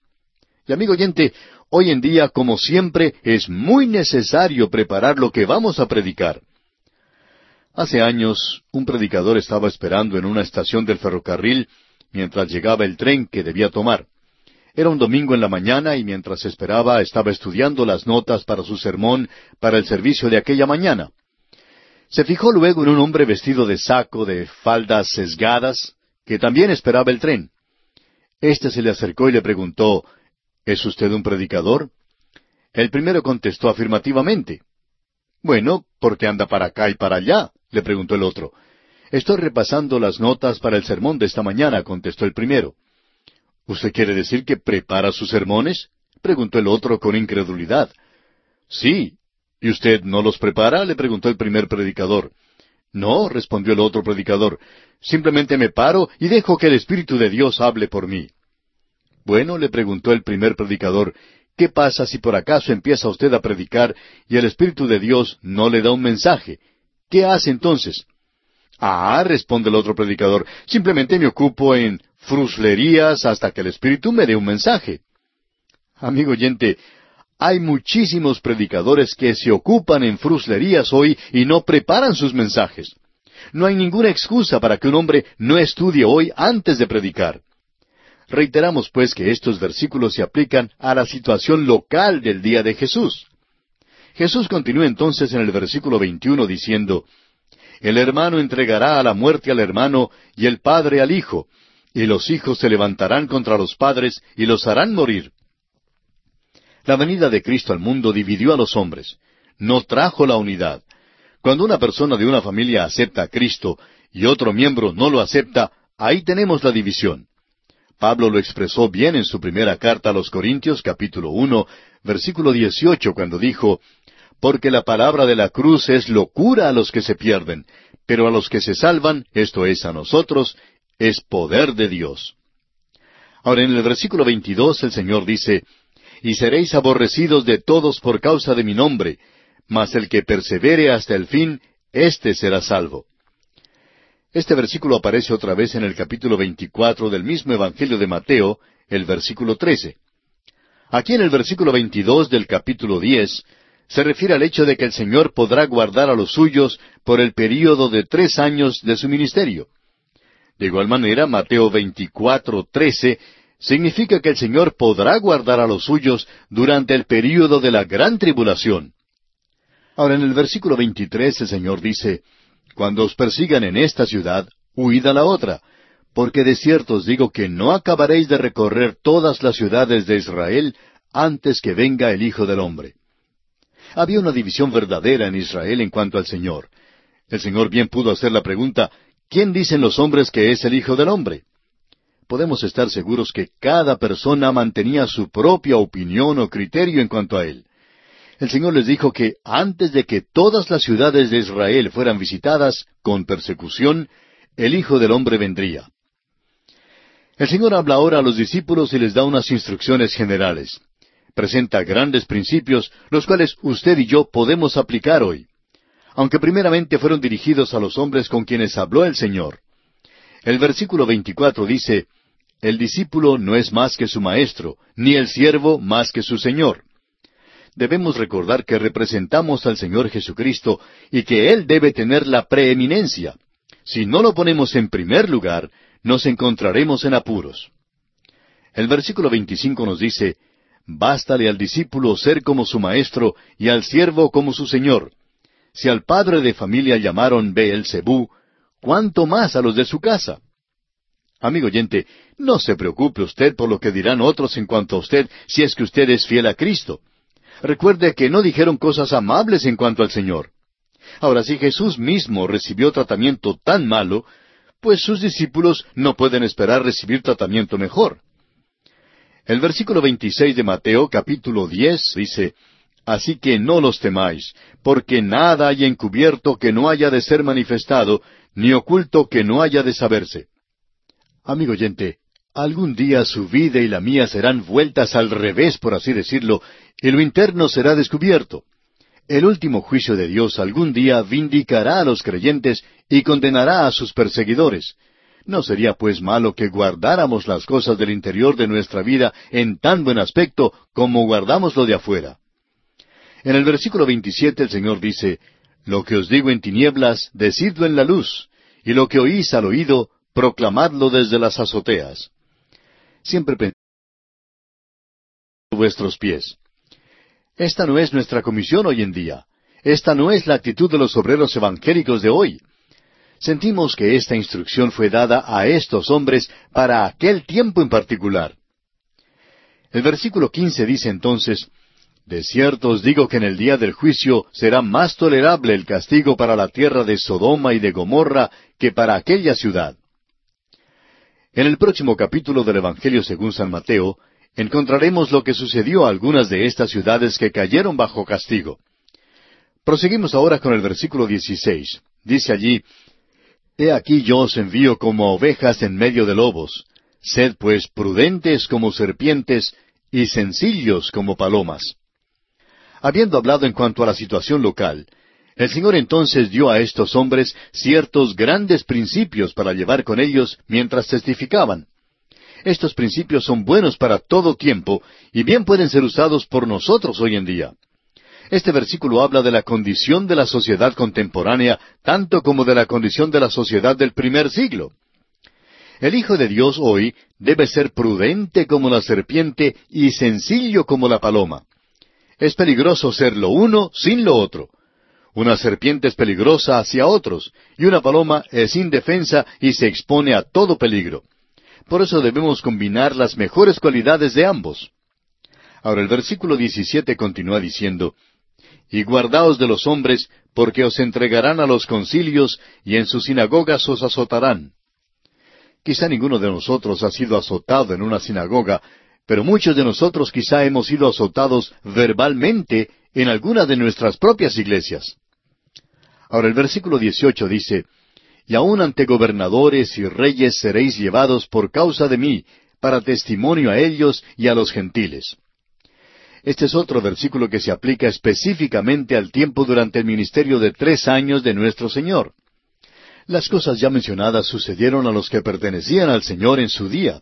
Y amigo oyente, hoy en día, como siempre, es muy necesario preparar lo que vamos a predicar. Hace años, un predicador estaba esperando en una estación del ferrocarril mientras llegaba el tren que debía tomar. Era un domingo en la mañana y mientras esperaba estaba estudiando las notas para su sermón para el servicio de aquella mañana. Se fijó luego en un hombre vestido de saco, de faldas sesgadas, que también esperaba el tren. Este se le acercó y le preguntó, ¿Es usted un predicador? El primero contestó afirmativamente. Bueno, ¿por qué anda para acá y para allá? le preguntó el otro. Estoy repasando las notas para el sermón de esta mañana, contestó el primero. ¿Usted quiere decir que prepara sus sermones? preguntó el otro con incredulidad. Sí. ¿Y usted no los prepara? le preguntó el primer predicador. No, respondió el otro predicador. Simplemente me paro y dejo que el Espíritu de Dios hable por mí. Bueno, le preguntó el primer predicador, ¿qué pasa si por acaso empieza usted a predicar y el Espíritu de Dios no le da un mensaje? ¿Qué hace entonces? Ah, responde el otro predicador, simplemente me ocupo en fruslerías hasta que el Espíritu me dé un mensaje. Amigo oyente, hay muchísimos predicadores que se ocupan en fruslerías hoy y no preparan sus mensajes. No hay ninguna excusa para que un hombre no estudie hoy antes de predicar. Reiteramos pues que estos versículos se aplican a la situación local del día de Jesús. Jesús continúa entonces en el versículo 21 diciendo, el hermano entregará a la muerte al hermano y el padre al hijo, y los hijos se levantarán contra los padres y los harán morir. La venida de Cristo al mundo dividió a los hombres, no trajo la unidad. Cuando una persona de una familia acepta a Cristo y otro miembro no lo acepta, ahí tenemos la división. Pablo lo expresó bien en su primera carta a los Corintios capítulo uno, versículo dieciocho, cuando dijo, porque la palabra de la cruz es locura a los que se pierden, pero a los que se salvan, esto es a nosotros, es poder de Dios. Ahora en el versículo 22 el Señor dice, Y seréis aborrecidos de todos por causa de mi nombre, mas el que persevere hasta el fin, éste será salvo. Este versículo aparece otra vez en el capítulo 24 del mismo Evangelio de Mateo, el versículo 13. Aquí en el versículo 22 del capítulo 10 se refiere al hecho de que el Señor podrá guardar a los suyos por el período de tres años de su ministerio. De igual manera, Mateo 24, 13 significa que el Señor podrá guardar a los suyos durante el período de la gran tribulación. Ahora, en el versículo 23 el Señor dice, Cuando os persigan en esta ciudad, huid a la otra, porque de cierto os digo que no acabaréis de recorrer todas las ciudades de Israel antes que venga el Hijo del Hombre. Había una división verdadera en Israel en cuanto al Señor. El Señor bien pudo hacer la pregunta, ¿quién dicen los hombres que es el Hijo del Hombre? Podemos estar seguros que cada persona mantenía su propia opinión o criterio en cuanto a él. El Señor les dijo que antes de que todas las ciudades de Israel fueran visitadas con persecución, el Hijo del Hombre vendría. El Señor habla ahora a los discípulos y les da unas instrucciones generales presenta grandes principios, los cuales usted y yo podemos aplicar hoy. Aunque primeramente fueron dirigidos a los hombres con quienes habló el Señor. El versículo 24 dice, El discípulo no es más que su maestro, ni el siervo más que su Señor. Debemos recordar que representamos al Señor Jesucristo y que Él debe tener la preeminencia. Si no lo ponemos en primer lugar, nos encontraremos en apuros. El versículo 25 nos dice, Bástale al discípulo ser como su maestro y al siervo como su señor. Si al padre de familia llamaron Beelzebú, ¿cuánto más a los de su casa? Amigo oyente, no se preocupe usted por lo que dirán otros en cuanto a usted si es que usted es fiel a Cristo. Recuerde que no dijeron cosas amables en cuanto al Señor. Ahora, si Jesús mismo recibió tratamiento tan malo, pues sus discípulos no pueden esperar recibir tratamiento mejor. El versículo 26 de Mateo capítulo 10 dice, Así que no los temáis, porque nada hay encubierto que no haya de ser manifestado, ni oculto que no haya de saberse. Amigo oyente, algún día su vida y la mía serán vueltas al revés, por así decirlo, y lo interno será descubierto. El último juicio de Dios algún día vindicará a los creyentes y condenará a sus perseguidores. No sería pues malo que guardáramos las cosas del interior de nuestra vida en tan buen aspecto como guardamos lo de afuera. En el versículo 27 el Señor dice, Lo que os digo en tinieblas, decidlo en la luz, y lo que oís al oído, proclamadlo desde las azoteas. Siempre pensad vuestros pies. Esta no es nuestra comisión hoy en día. Esta no es la actitud de los obreros evangélicos de hoy sentimos que esta instrucción fue dada a estos hombres para aquel tiempo en particular. El versículo quince dice entonces, De cierto os digo que en el día del juicio será más tolerable el castigo para la tierra de Sodoma y de Gomorra que para aquella ciudad. En el próximo capítulo del Evangelio según San Mateo, encontraremos lo que sucedió a algunas de estas ciudades que cayeron bajo castigo. Proseguimos ahora con el versículo 16. Dice allí, He aquí yo os envío como ovejas en medio de lobos. Sed pues prudentes como serpientes y sencillos como palomas. Habiendo hablado en cuanto a la situación local, el Señor entonces dio a estos hombres ciertos grandes principios para llevar con ellos mientras testificaban. Estos principios son buenos para todo tiempo y bien pueden ser usados por nosotros hoy en día. Este versículo habla de la condición de la sociedad contemporánea tanto como de la condición de la sociedad del primer siglo. El Hijo de Dios hoy debe ser prudente como la serpiente y sencillo como la paloma. Es peligroso ser lo uno sin lo otro. Una serpiente es peligrosa hacia otros, y una paloma es indefensa y se expone a todo peligro. Por eso debemos combinar las mejores cualidades de ambos. Ahora el versículo 17 continúa diciendo, y guardaos de los hombres, porque os entregarán a los concilios, y en sus sinagogas os azotarán. Quizá ninguno de nosotros ha sido azotado en una sinagoga, pero muchos de nosotros quizá hemos sido azotados verbalmente en alguna de nuestras propias iglesias. Ahora el versículo 18 dice, Y aun ante gobernadores y reyes seréis llevados por causa de mí, para testimonio a ellos y a los gentiles. Este es otro versículo que se aplica específicamente al tiempo durante el ministerio de tres años de nuestro Señor. Las cosas ya mencionadas sucedieron a los que pertenecían al Señor en su día,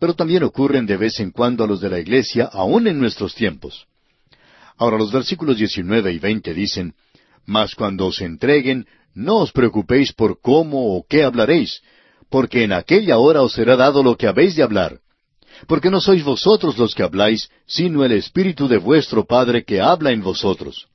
pero también ocurren de vez en cuando a los de la Iglesia aún en nuestros tiempos. Ahora los versículos 19 y 20 dicen, Mas cuando os entreguen, no os preocupéis por cómo o qué hablaréis, porque en aquella hora os será dado lo que habéis de hablar porque no sois vosotros los que habláis, sino el Espíritu de vuestro Padre que habla en vosotros.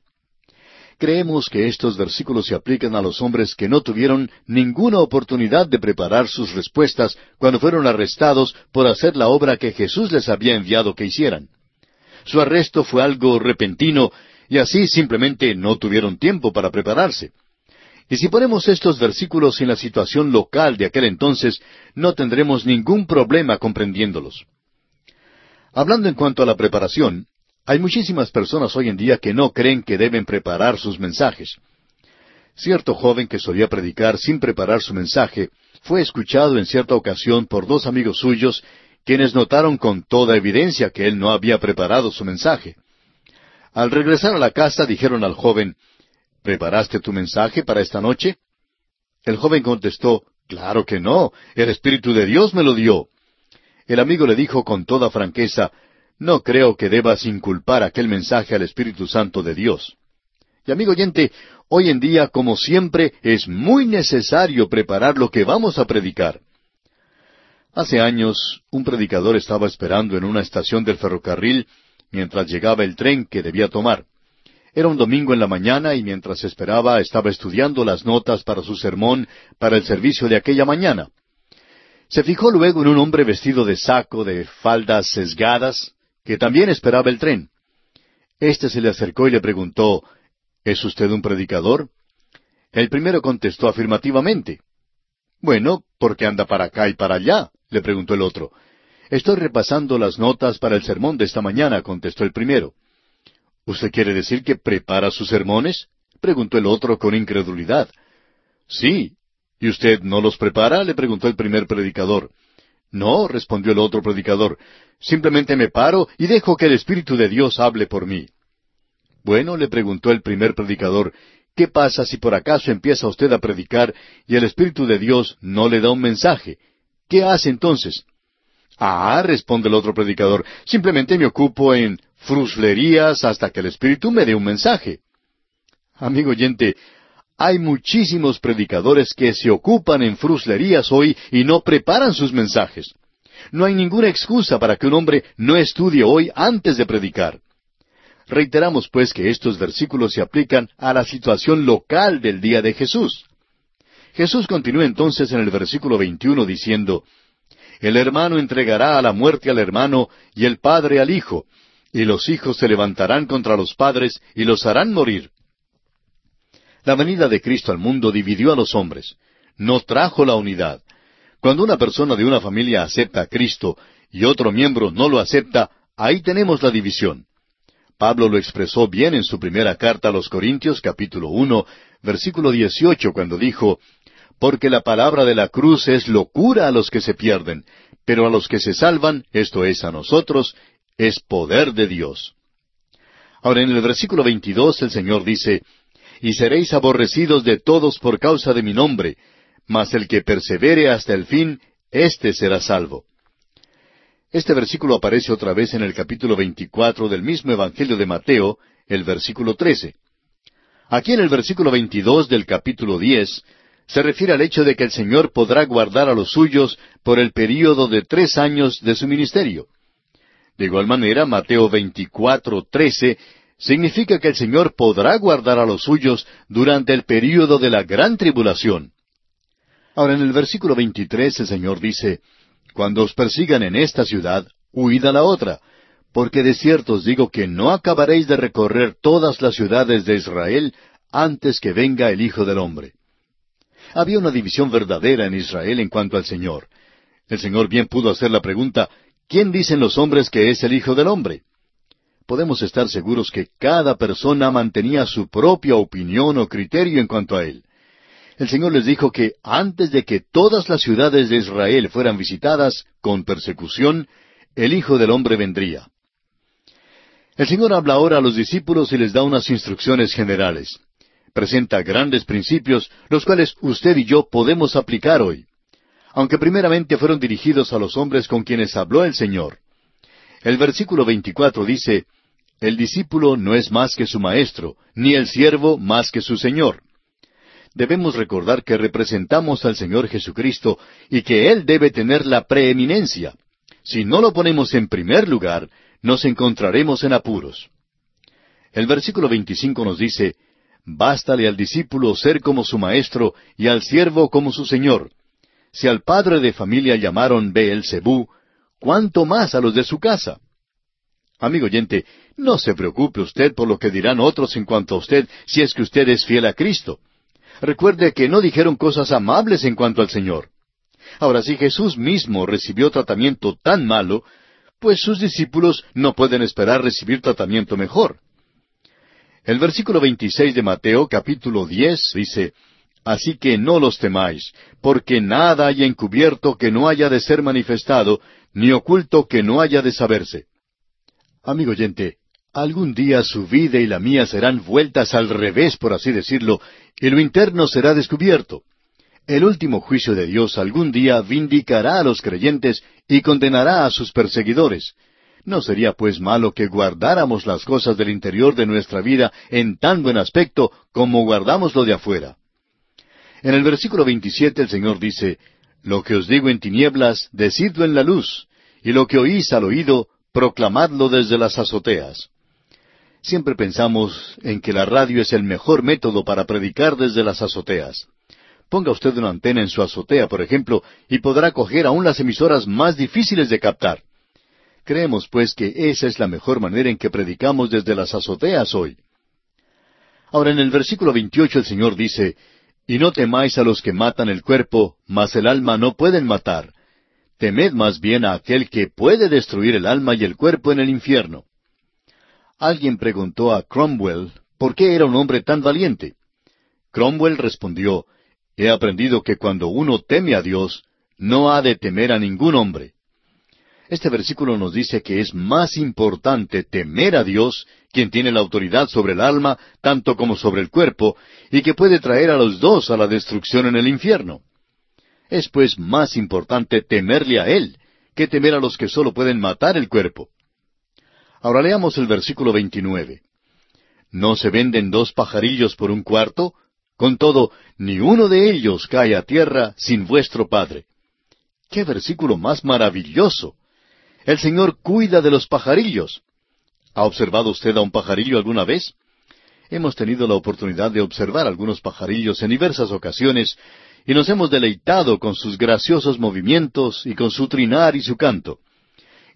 Creemos que estos versículos se aplican a los hombres que no tuvieron ninguna oportunidad de preparar sus respuestas cuando fueron arrestados por hacer la obra que Jesús les había enviado que hicieran. Su arresto fue algo repentino y así simplemente no tuvieron tiempo para prepararse. Y si ponemos estos versículos en la situación local de aquel entonces, no tendremos ningún problema comprendiéndolos. Hablando en cuanto a la preparación, hay muchísimas personas hoy en día que no creen que deben preparar sus mensajes. Cierto joven que solía predicar sin preparar su mensaje fue escuchado en cierta ocasión por dos amigos suyos quienes notaron con toda evidencia que él no había preparado su mensaje. Al regresar a la casa dijeron al joven, ¿Preparaste tu mensaje para esta noche? El joven contestó, Claro que no, el Espíritu de Dios me lo dio. El amigo le dijo con toda franqueza, No creo que debas inculpar aquel mensaje al Espíritu Santo de Dios. Y amigo oyente, hoy en día, como siempre, es muy necesario preparar lo que vamos a predicar. Hace años, un predicador estaba esperando en una estación del ferrocarril mientras llegaba el tren que debía tomar. Era un domingo en la mañana y mientras esperaba estaba estudiando las notas para su sermón para el servicio de aquella mañana. Se fijó luego en un hombre vestido de saco, de faldas sesgadas, que también esperaba el tren. Este se le acercó y le preguntó, ¿Es usted un predicador? El primero contestó afirmativamente. Bueno, ¿por qué anda para acá y para allá? le preguntó el otro. Estoy repasando las notas para el sermón de esta mañana, contestó el primero. ¿Usted quiere decir que prepara sus sermones? preguntó el otro con incredulidad. Sí. ¿Y usted no los prepara? le preguntó el primer predicador. No, respondió el otro predicador. Simplemente me paro y dejo que el Espíritu de Dios hable por mí. Bueno, le preguntó el primer predicador, ¿qué pasa si por acaso empieza usted a predicar y el Espíritu de Dios no le da un mensaje? ¿Qué hace entonces? Ah, responde el otro predicador, simplemente me ocupo en fruslerías hasta que el Espíritu me dé un mensaje. Amigo oyente, hay muchísimos predicadores que se ocupan en fruslerías hoy y no preparan sus mensajes. No hay ninguna excusa para que un hombre no estudie hoy antes de predicar. Reiteramos pues que estos versículos se aplican a la situación local del día de Jesús. Jesús continúa entonces en el versículo 21 diciendo, el hermano entregará a la muerte al hermano y el padre al hijo, y los hijos se levantarán contra los padres y los harán morir. La venida de Cristo al mundo dividió a los hombres, no trajo la unidad. Cuando una persona de una familia acepta a Cristo y otro miembro no lo acepta, ahí tenemos la división. Pablo lo expresó bien en su primera carta a los Corintios capítulo uno, versículo dieciocho, cuando dijo, porque la palabra de la cruz es locura a los que se pierden, pero a los que se salvan, esto es a nosotros, es poder de Dios. Ahora en el versículo 22 el Señor dice, Y seréis aborrecidos de todos por causa de mi nombre, mas el que persevere hasta el fin, éste será salvo. Este versículo aparece otra vez en el capítulo 24 del mismo Evangelio de Mateo, el versículo 13. Aquí en el versículo 22 del capítulo 10 se refiere al hecho de que el Señor podrá guardar a los suyos por el período de tres años de su ministerio. De igual manera, Mateo 24, 13 significa que el Señor podrá guardar a los suyos durante el período de la gran tribulación. Ahora, en el versículo 23 el Señor dice, Cuando os persigan en esta ciudad, huid a la otra, porque de cierto os digo que no acabaréis de recorrer todas las ciudades de Israel antes que venga el Hijo del Hombre. Había una división verdadera en Israel en cuanto al Señor. El Señor bien pudo hacer la pregunta, ¿quién dicen los hombres que es el Hijo del Hombre? Podemos estar seguros que cada persona mantenía su propia opinión o criterio en cuanto a él. El Señor les dijo que antes de que todas las ciudades de Israel fueran visitadas con persecución, el Hijo del Hombre vendría. El Señor habla ahora a los discípulos y les da unas instrucciones generales presenta grandes principios, los cuales usted y yo podemos aplicar hoy, aunque primeramente fueron dirigidos a los hombres con quienes habló el Señor. El versículo 24 dice, El discípulo no es más que su maestro, ni el siervo más que su Señor. Debemos recordar que representamos al Señor Jesucristo y que Él debe tener la preeminencia. Si no lo ponemos en primer lugar, nos encontraremos en apuros. El versículo 25 nos dice, Bástale al discípulo ser como su maestro y al siervo como su señor. Si al padre de familia llamaron Zebú, ¿cuánto más a los de su casa? Amigo oyente, no se preocupe usted por lo que dirán otros en cuanto a usted si es que usted es fiel a Cristo. Recuerde que no dijeron cosas amables en cuanto al Señor. Ahora, si Jesús mismo recibió tratamiento tan malo, pues sus discípulos no pueden esperar recibir tratamiento mejor. El versículo 26 de Mateo capítulo 10 dice, Así que no los temáis, porque nada hay encubierto que no haya de ser manifestado, ni oculto que no haya de saberse. Amigo oyente, Algún día su vida y la mía serán vueltas al revés, por así decirlo, y lo interno será descubierto. El último juicio de Dios algún día vindicará a los creyentes y condenará a sus perseguidores. ¿No sería pues malo que guardáramos las cosas del interior de nuestra vida en tan buen aspecto como guardamos lo de afuera? En el versículo 27 el Señor dice, Lo que os digo en tinieblas, decidlo en la luz, y lo que oís al oído, proclamadlo desde las azoteas. Siempre pensamos en que la radio es el mejor método para predicar desde las azoteas. Ponga usted una antena en su azotea, por ejemplo, y podrá coger aún las emisoras más difíciles de captar. Creemos, pues, que esa es la mejor manera en que predicamos desde las azoteas hoy. Ahora, en el versículo 28 el Señor dice, Y no temáis a los que matan el cuerpo, mas el alma no pueden matar. Temed más bien a aquel que puede destruir el alma y el cuerpo en el infierno. Alguien preguntó a Cromwell por qué era un hombre tan valiente. Cromwell respondió, He aprendido que cuando uno teme a Dios, no ha de temer a ningún hombre. Este versículo nos dice que es más importante temer a Dios, quien tiene la autoridad sobre el alma, tanto como sobre el cuerpo, y que puede traer a los dos a la destrucción en el infierno. Es pues más importante temerle a Él, que temer a los que solo pueden matar el cuerpo. Ahora leamos el versículo 29. ¿No se venden dos pajarillos por un cuarto? Con todo, ni uno de ellos cae a tierra sin vuestro Padre. ¡Qué versículo más maravilloso! El Señor cuida de los pajarillos. ¿Ha observado usted a un pajarillo alguna vez? Hemos tenido la oportunidad de observar algunos pajarillos en diversas ocasiones y nos hemos deleitado con sus graciosos movimientos y con su trinar y su canto.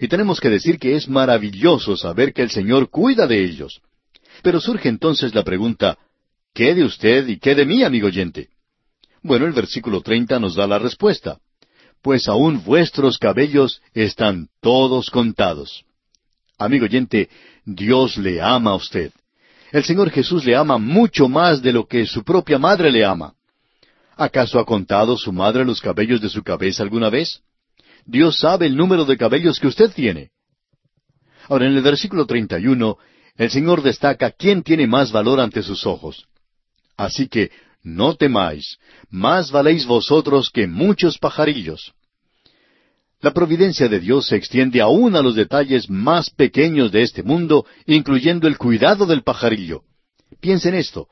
Y tenemos que decir que es maravilloso saber que el Señor cuida de ellos. Pero surge entonces la pregunta, ¿Qué de usted y qué de mí, amigo oyente? Bueno, el versículo treinta nos da la respuesta. Pues aún vuestros cabellos están todos contados. Amigo oyente, Dios le ama a usted. El Señor Jesús le ama mucho más de lo que su propia madre le ama. ¿Acaso ha contado su madre los cabellos de su cabeza alguna vez? Dios sabe el número de cabellos que usted tiene. Ahora, en el versículo 31, el Señor destaca quién tiene más valor ante sus ojos. Así que no temáis, más valéis vosotros que muchos pajarillos. La providencia de Dios se extiende aún a los detalles más pequeños de este mundo, incluyendo el cuidado del pajarillo. Piensen esto.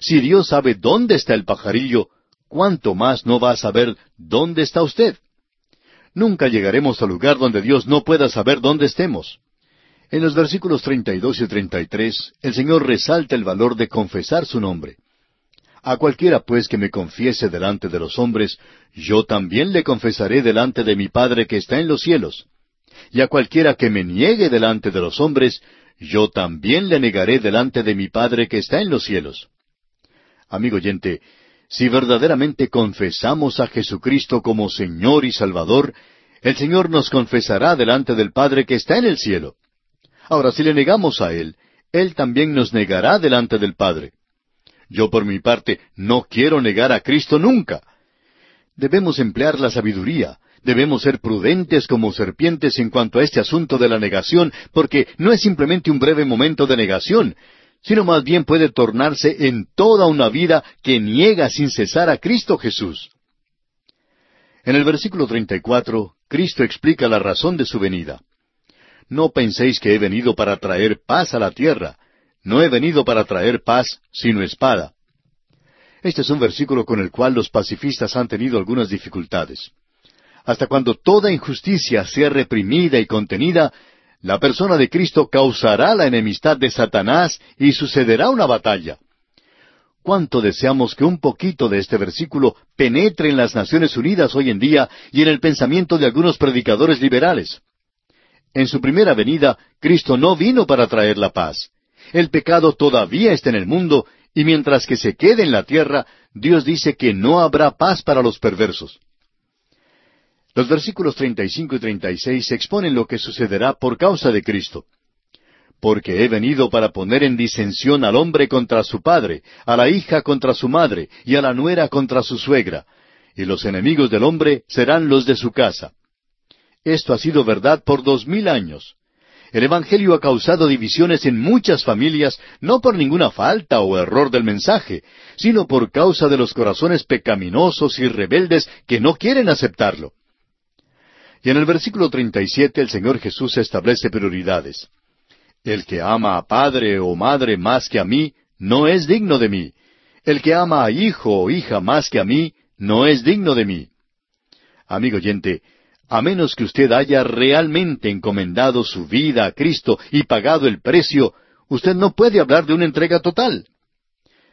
Si Dios sabe dónde está el pajarillo, ¿cuánto más no va a saber dónde está usted? Nunca llegaremos al lugar donde Dios no pueda saber dónde estemos. En los versículos 32 y 33, el Señor resalta el valor de confesar su nombre. A cualquiera pues que me confiese delante de los hombres, yo también le confesaré delante de mi Padre que está en los cielos. Y a cualquiera que me niegue delante de los hombres, yo también le negaré delante de mi Padre que está en los cielos. Amigo oyente, si verdaderamente confesamos a Jesucristo como Señor y Salvador, el Señor nos confesará delante del Padre que está en el cielo. Ahora, si le negamos a Él, Él también nos negará delante del Padre. Yo por mi parte no quiero negar a Cristo nunca. Debemos emplear la sabiduría, debemos ser prudentes como serpientes en cuanto a este asunto de la negación, porque no es simplemente un breve momento de negación, sino más bien puede tornarse en toda una vida que niega sin cesar a Cristo Jesús. En el versículo 34, Cristo explica la razón de su venida. No penséis que he venido para traer paz a la tierra. No he venido para traer paz, sino espada. Este es un versículo con el cual los pacifistas han tenido algunas dificultades. Hasta cuando toda injusticia sea reprimida y contenida, la persona de Cristo causará la enemistad de Satanás y sucederá una batalla. ¿Cuánto deseamos que un poquito de este versículo penetre en las Naciones Unidas hoy en día y en el pensamiento de algunos predicadores liberales? En su primera venida, Cristo no vino para traer la paz. El pecado todavía está en el mundo y mientras que se quede en la tierra, Dios dice que no habrá paz para los perversos. Los versículos 35 y 36 exponen lo que sucederá por causa de Cristo. Porque he venido para poner en disensión al hombre contra su padre, a la hija contra su madre, y a la nuera contra su suegra, y los enemigos del hombre serán los de su casa. Esto ha sido verdad por dos mil años. El Evangelio ha causado divisiones en muchas familias, no por ninguna falta o error del mensaje, sino por causa de los corazones pecaminosos y rebeldes que no quieren aceptarlo. Y en el versículo 37 el Señor Jesús establece prioridades. El que ama a padre o madre más que a mí, no es digno de mí. El que ama a hijo o hija más que a mí, no es digno de mí. Amigo oyente, a menos que usted haya realmente encomendado su vida a Cristo y pagado el precio, usted no puede hablar de una entrega total.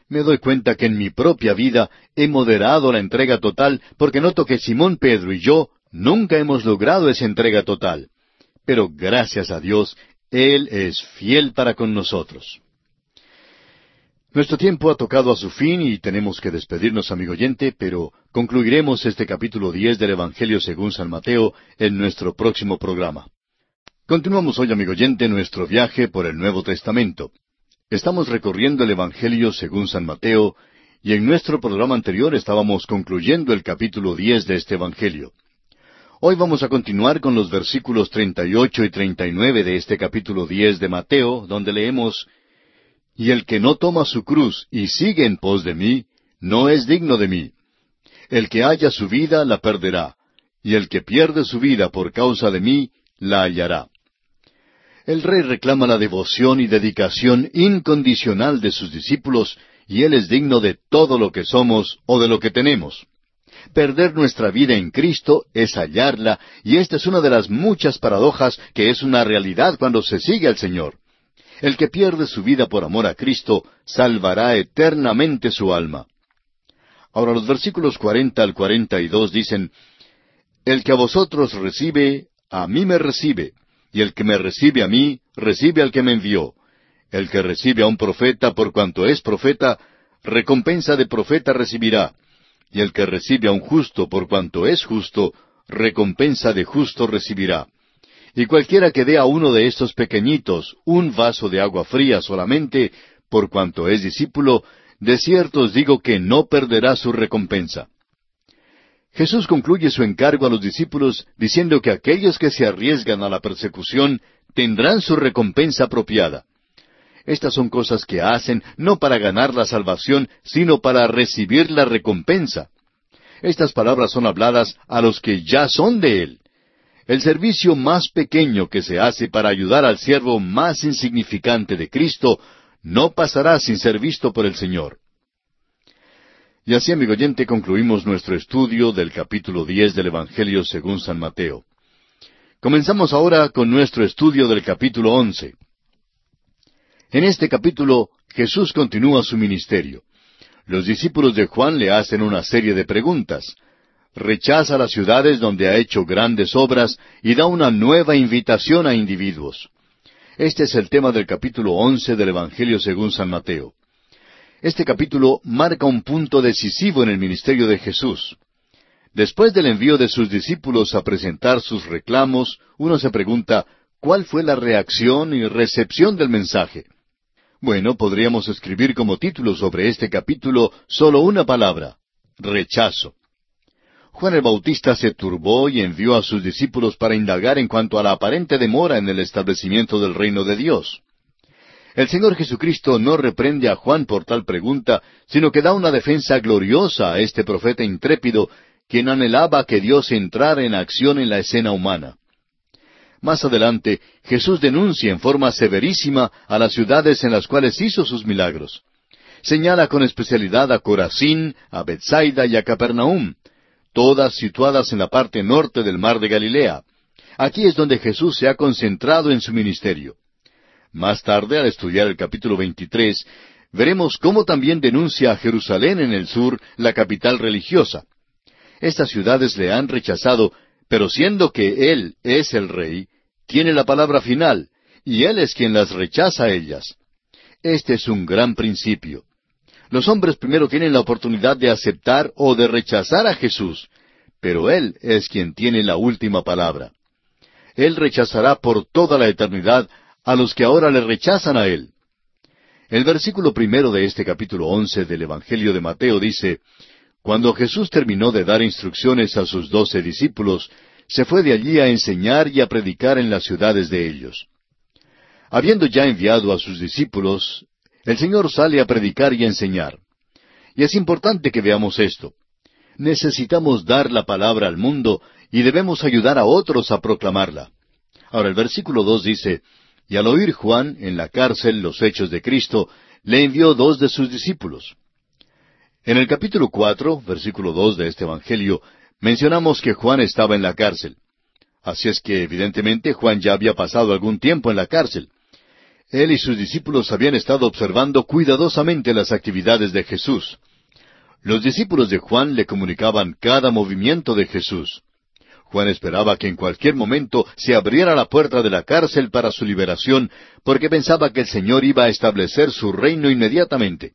Me doy cuenta que en mi propia vida he moderado la entrega total porque noto que Simón Pedro y yo nunca hemos logrado esa entrega total. Pero gracias a Dios, Él es fiel para con nosotros. Nuestro tiempo ha tocado a su fin y tenemos que despedirnos, amigo oyente, pero concluiremos este capítulo diez del Evangelio según San Mateo en nuestro próximo programa. Continuamos hoy, amigo oyente, nuestro viaje por el Nuevo Testamento. Estamos recorriendo el Evangelio según San Mateo, y en nuestro programa anterior estábamos concluyendo el capítulo diez de este Evangelio. Hoy vamos a continuar con los versículos treinta y ocho y treinta y nueve de este capítulo diez de Mateo, donde leemos y el que no toma su cruz y sigue en pos de mí, no es digno de mí. El que haya su vida la perderá, y el que pierde su vida por causa de mí, la hallará. El rey reclama la devoción y dedicación incondicional de sus discípulos, y él es digno de todo lo que somos o de lo que tenemos. Perder nuestra vida en Cristo es hallarla, y esta es una de las muchas paradojas que es una realidad cuando se sigue al Señor. El que pierde su vida por amor a Cristo salvará eternamente su alma. Ahora los versículos cuarenta al cuarenta y dos dicen, El que a vosotros recibe, a mí me recibe, y el que me recibe a mí, recibe al que me envió. El que recibe a un profeta por cuanto es profeta, recompensa de profeta recibirá. Y el que recibe a un justo por cuanto es justo, recompensa de justo recibirá. Y cualquiera que dé a uno de estos pequeñitos un vaso de agua fría solamente, por cuanto es discípulo, de cierto os digo que no perderá su recompensa. Jesús concluye su encargo a los discípulos diciendo que aquellos que se arriesgan a la persecución tendrán su recompensa apropiada. Estas son cosas que hacen no para ganar la salvación, sino para recibir la recompensa. Estas palabras son habladas a los que ya son de Él. El servicio más pequeño que se hace para ayudar al siervo más insignificante de Cristo no pasará sin ser visto por el Señor. Y así, amigo oyente, concluimos nuestro estudio del capítulo diez del Evangelio según San Mateo. Comenzamos ahora con nuestro estudio del capítulo once. En este capítulo Jesús continúa su ministerio. Los discípulos de Juan le hacen una serie de preguntas rechaza las ciudades donde ha hecho grandes obras y da una nueva invitación a individuos. Este es el tema del capítulo once del Evangelio según San Mateo. Este capítulo marca un punto decisivo en el ministerio de Jesús. Después del envío de sus discípulos a presentar sus reclamos, uno se pregunta, ¿cuál fue la reacción y recepción del mensaje? Bueno, podríamos escribir como título sobre este capítulo solo una palabra, rechazo. Juan el Bautista se turbó y envió a sus discípulos para indagar en cuanto a la aparente demora en el establecimiento del reino de Dios. El Señor Jesucristo no reprende a Juan por tal pregunta, sino que da una defensa gloriosa a este profeta intrépido, quien anhelaba que Dios entrara en acción en la escena humana. Más adelante, Jesús denuncia en forma severísima a las ciudades en las cuales hizo sus milagros. Señala con especialidad a Corazín, a Bethsaida y a Capernaum, todas situadas en la parte norte del mar de Galilea. Aquí es donde Jesús se ha concentrado en su ministerio. Más tarde, al estudiar el capítulo 23, veremos cómo también denuncia a Jerusalén en el sur, la capital religiosa. Estas ciudades le han rechazado, pero siendo que Él es el rey, tiene la palabra final, y Él es quien las rechaza a ellas. Este es un gran principio. Los hombres primero tienen la oportunidad de aceptar o de rechazar a Jesús, pero Él es quien tiene la última palabra. Él rechazará por toda la eternidad a los que ahora le rechazan a Él. El versículo primero de este capítulo once del Evangelio de Mateo dice, Cuando Jesús terminó de dar instrucciones a sus doce discípulos, se fue de allí a enseñar y a predicar en las ciudades de ellos. Habiendo ya enviado a sus discípulos, el Señor sale a predicar y enseñar. Y es importante que veamos esto. Necesitamos dar la palabra al mundo y debemos ayudar a otros a proclamarla. Ahora el versículo dos dice, Y al oír Juan en la cárcel los hechos de Cristo, le envió dos de sus discípulos. En el capítulo cuatro, versículo dos de este Evangelio, mencionamos que Juan estaba en la cárcel. Así es que evidentemente Juan ya había pasado algún tiempo en la cárcel. Él y sus discípulos habían estado observando cuidadosamente las actividades de Jesús. Los discípulos de Juan le comunicaban cada movimiento de Jesús. Juan esperaba que en cualquier momento se abriera la puerta de la cárcel para su liberación, porque pensaba que el Señor iba a establecer su reino inmediatamente.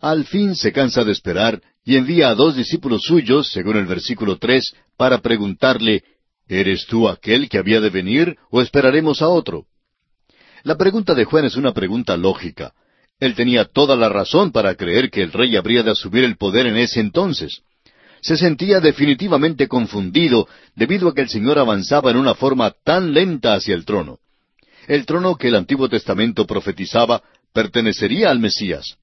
Al fin se cansa de esperar y envía a dos discípulos suyos, según el versículo tres, para preguntarle, ¿Eres tú aquel que había de venir o esperaremos a otro? La pregunta de Juan es una pregunta lógica. Él tenía toda la razón para creer que el rey habría de asumir el poder en ese entonces. Se sentía definitivamente confundido debido a que el Señor avanzaba en una forma tan lenta hacia el trono. El trono que el Antiguo Testamento profetizaba pertenecería al Mesías.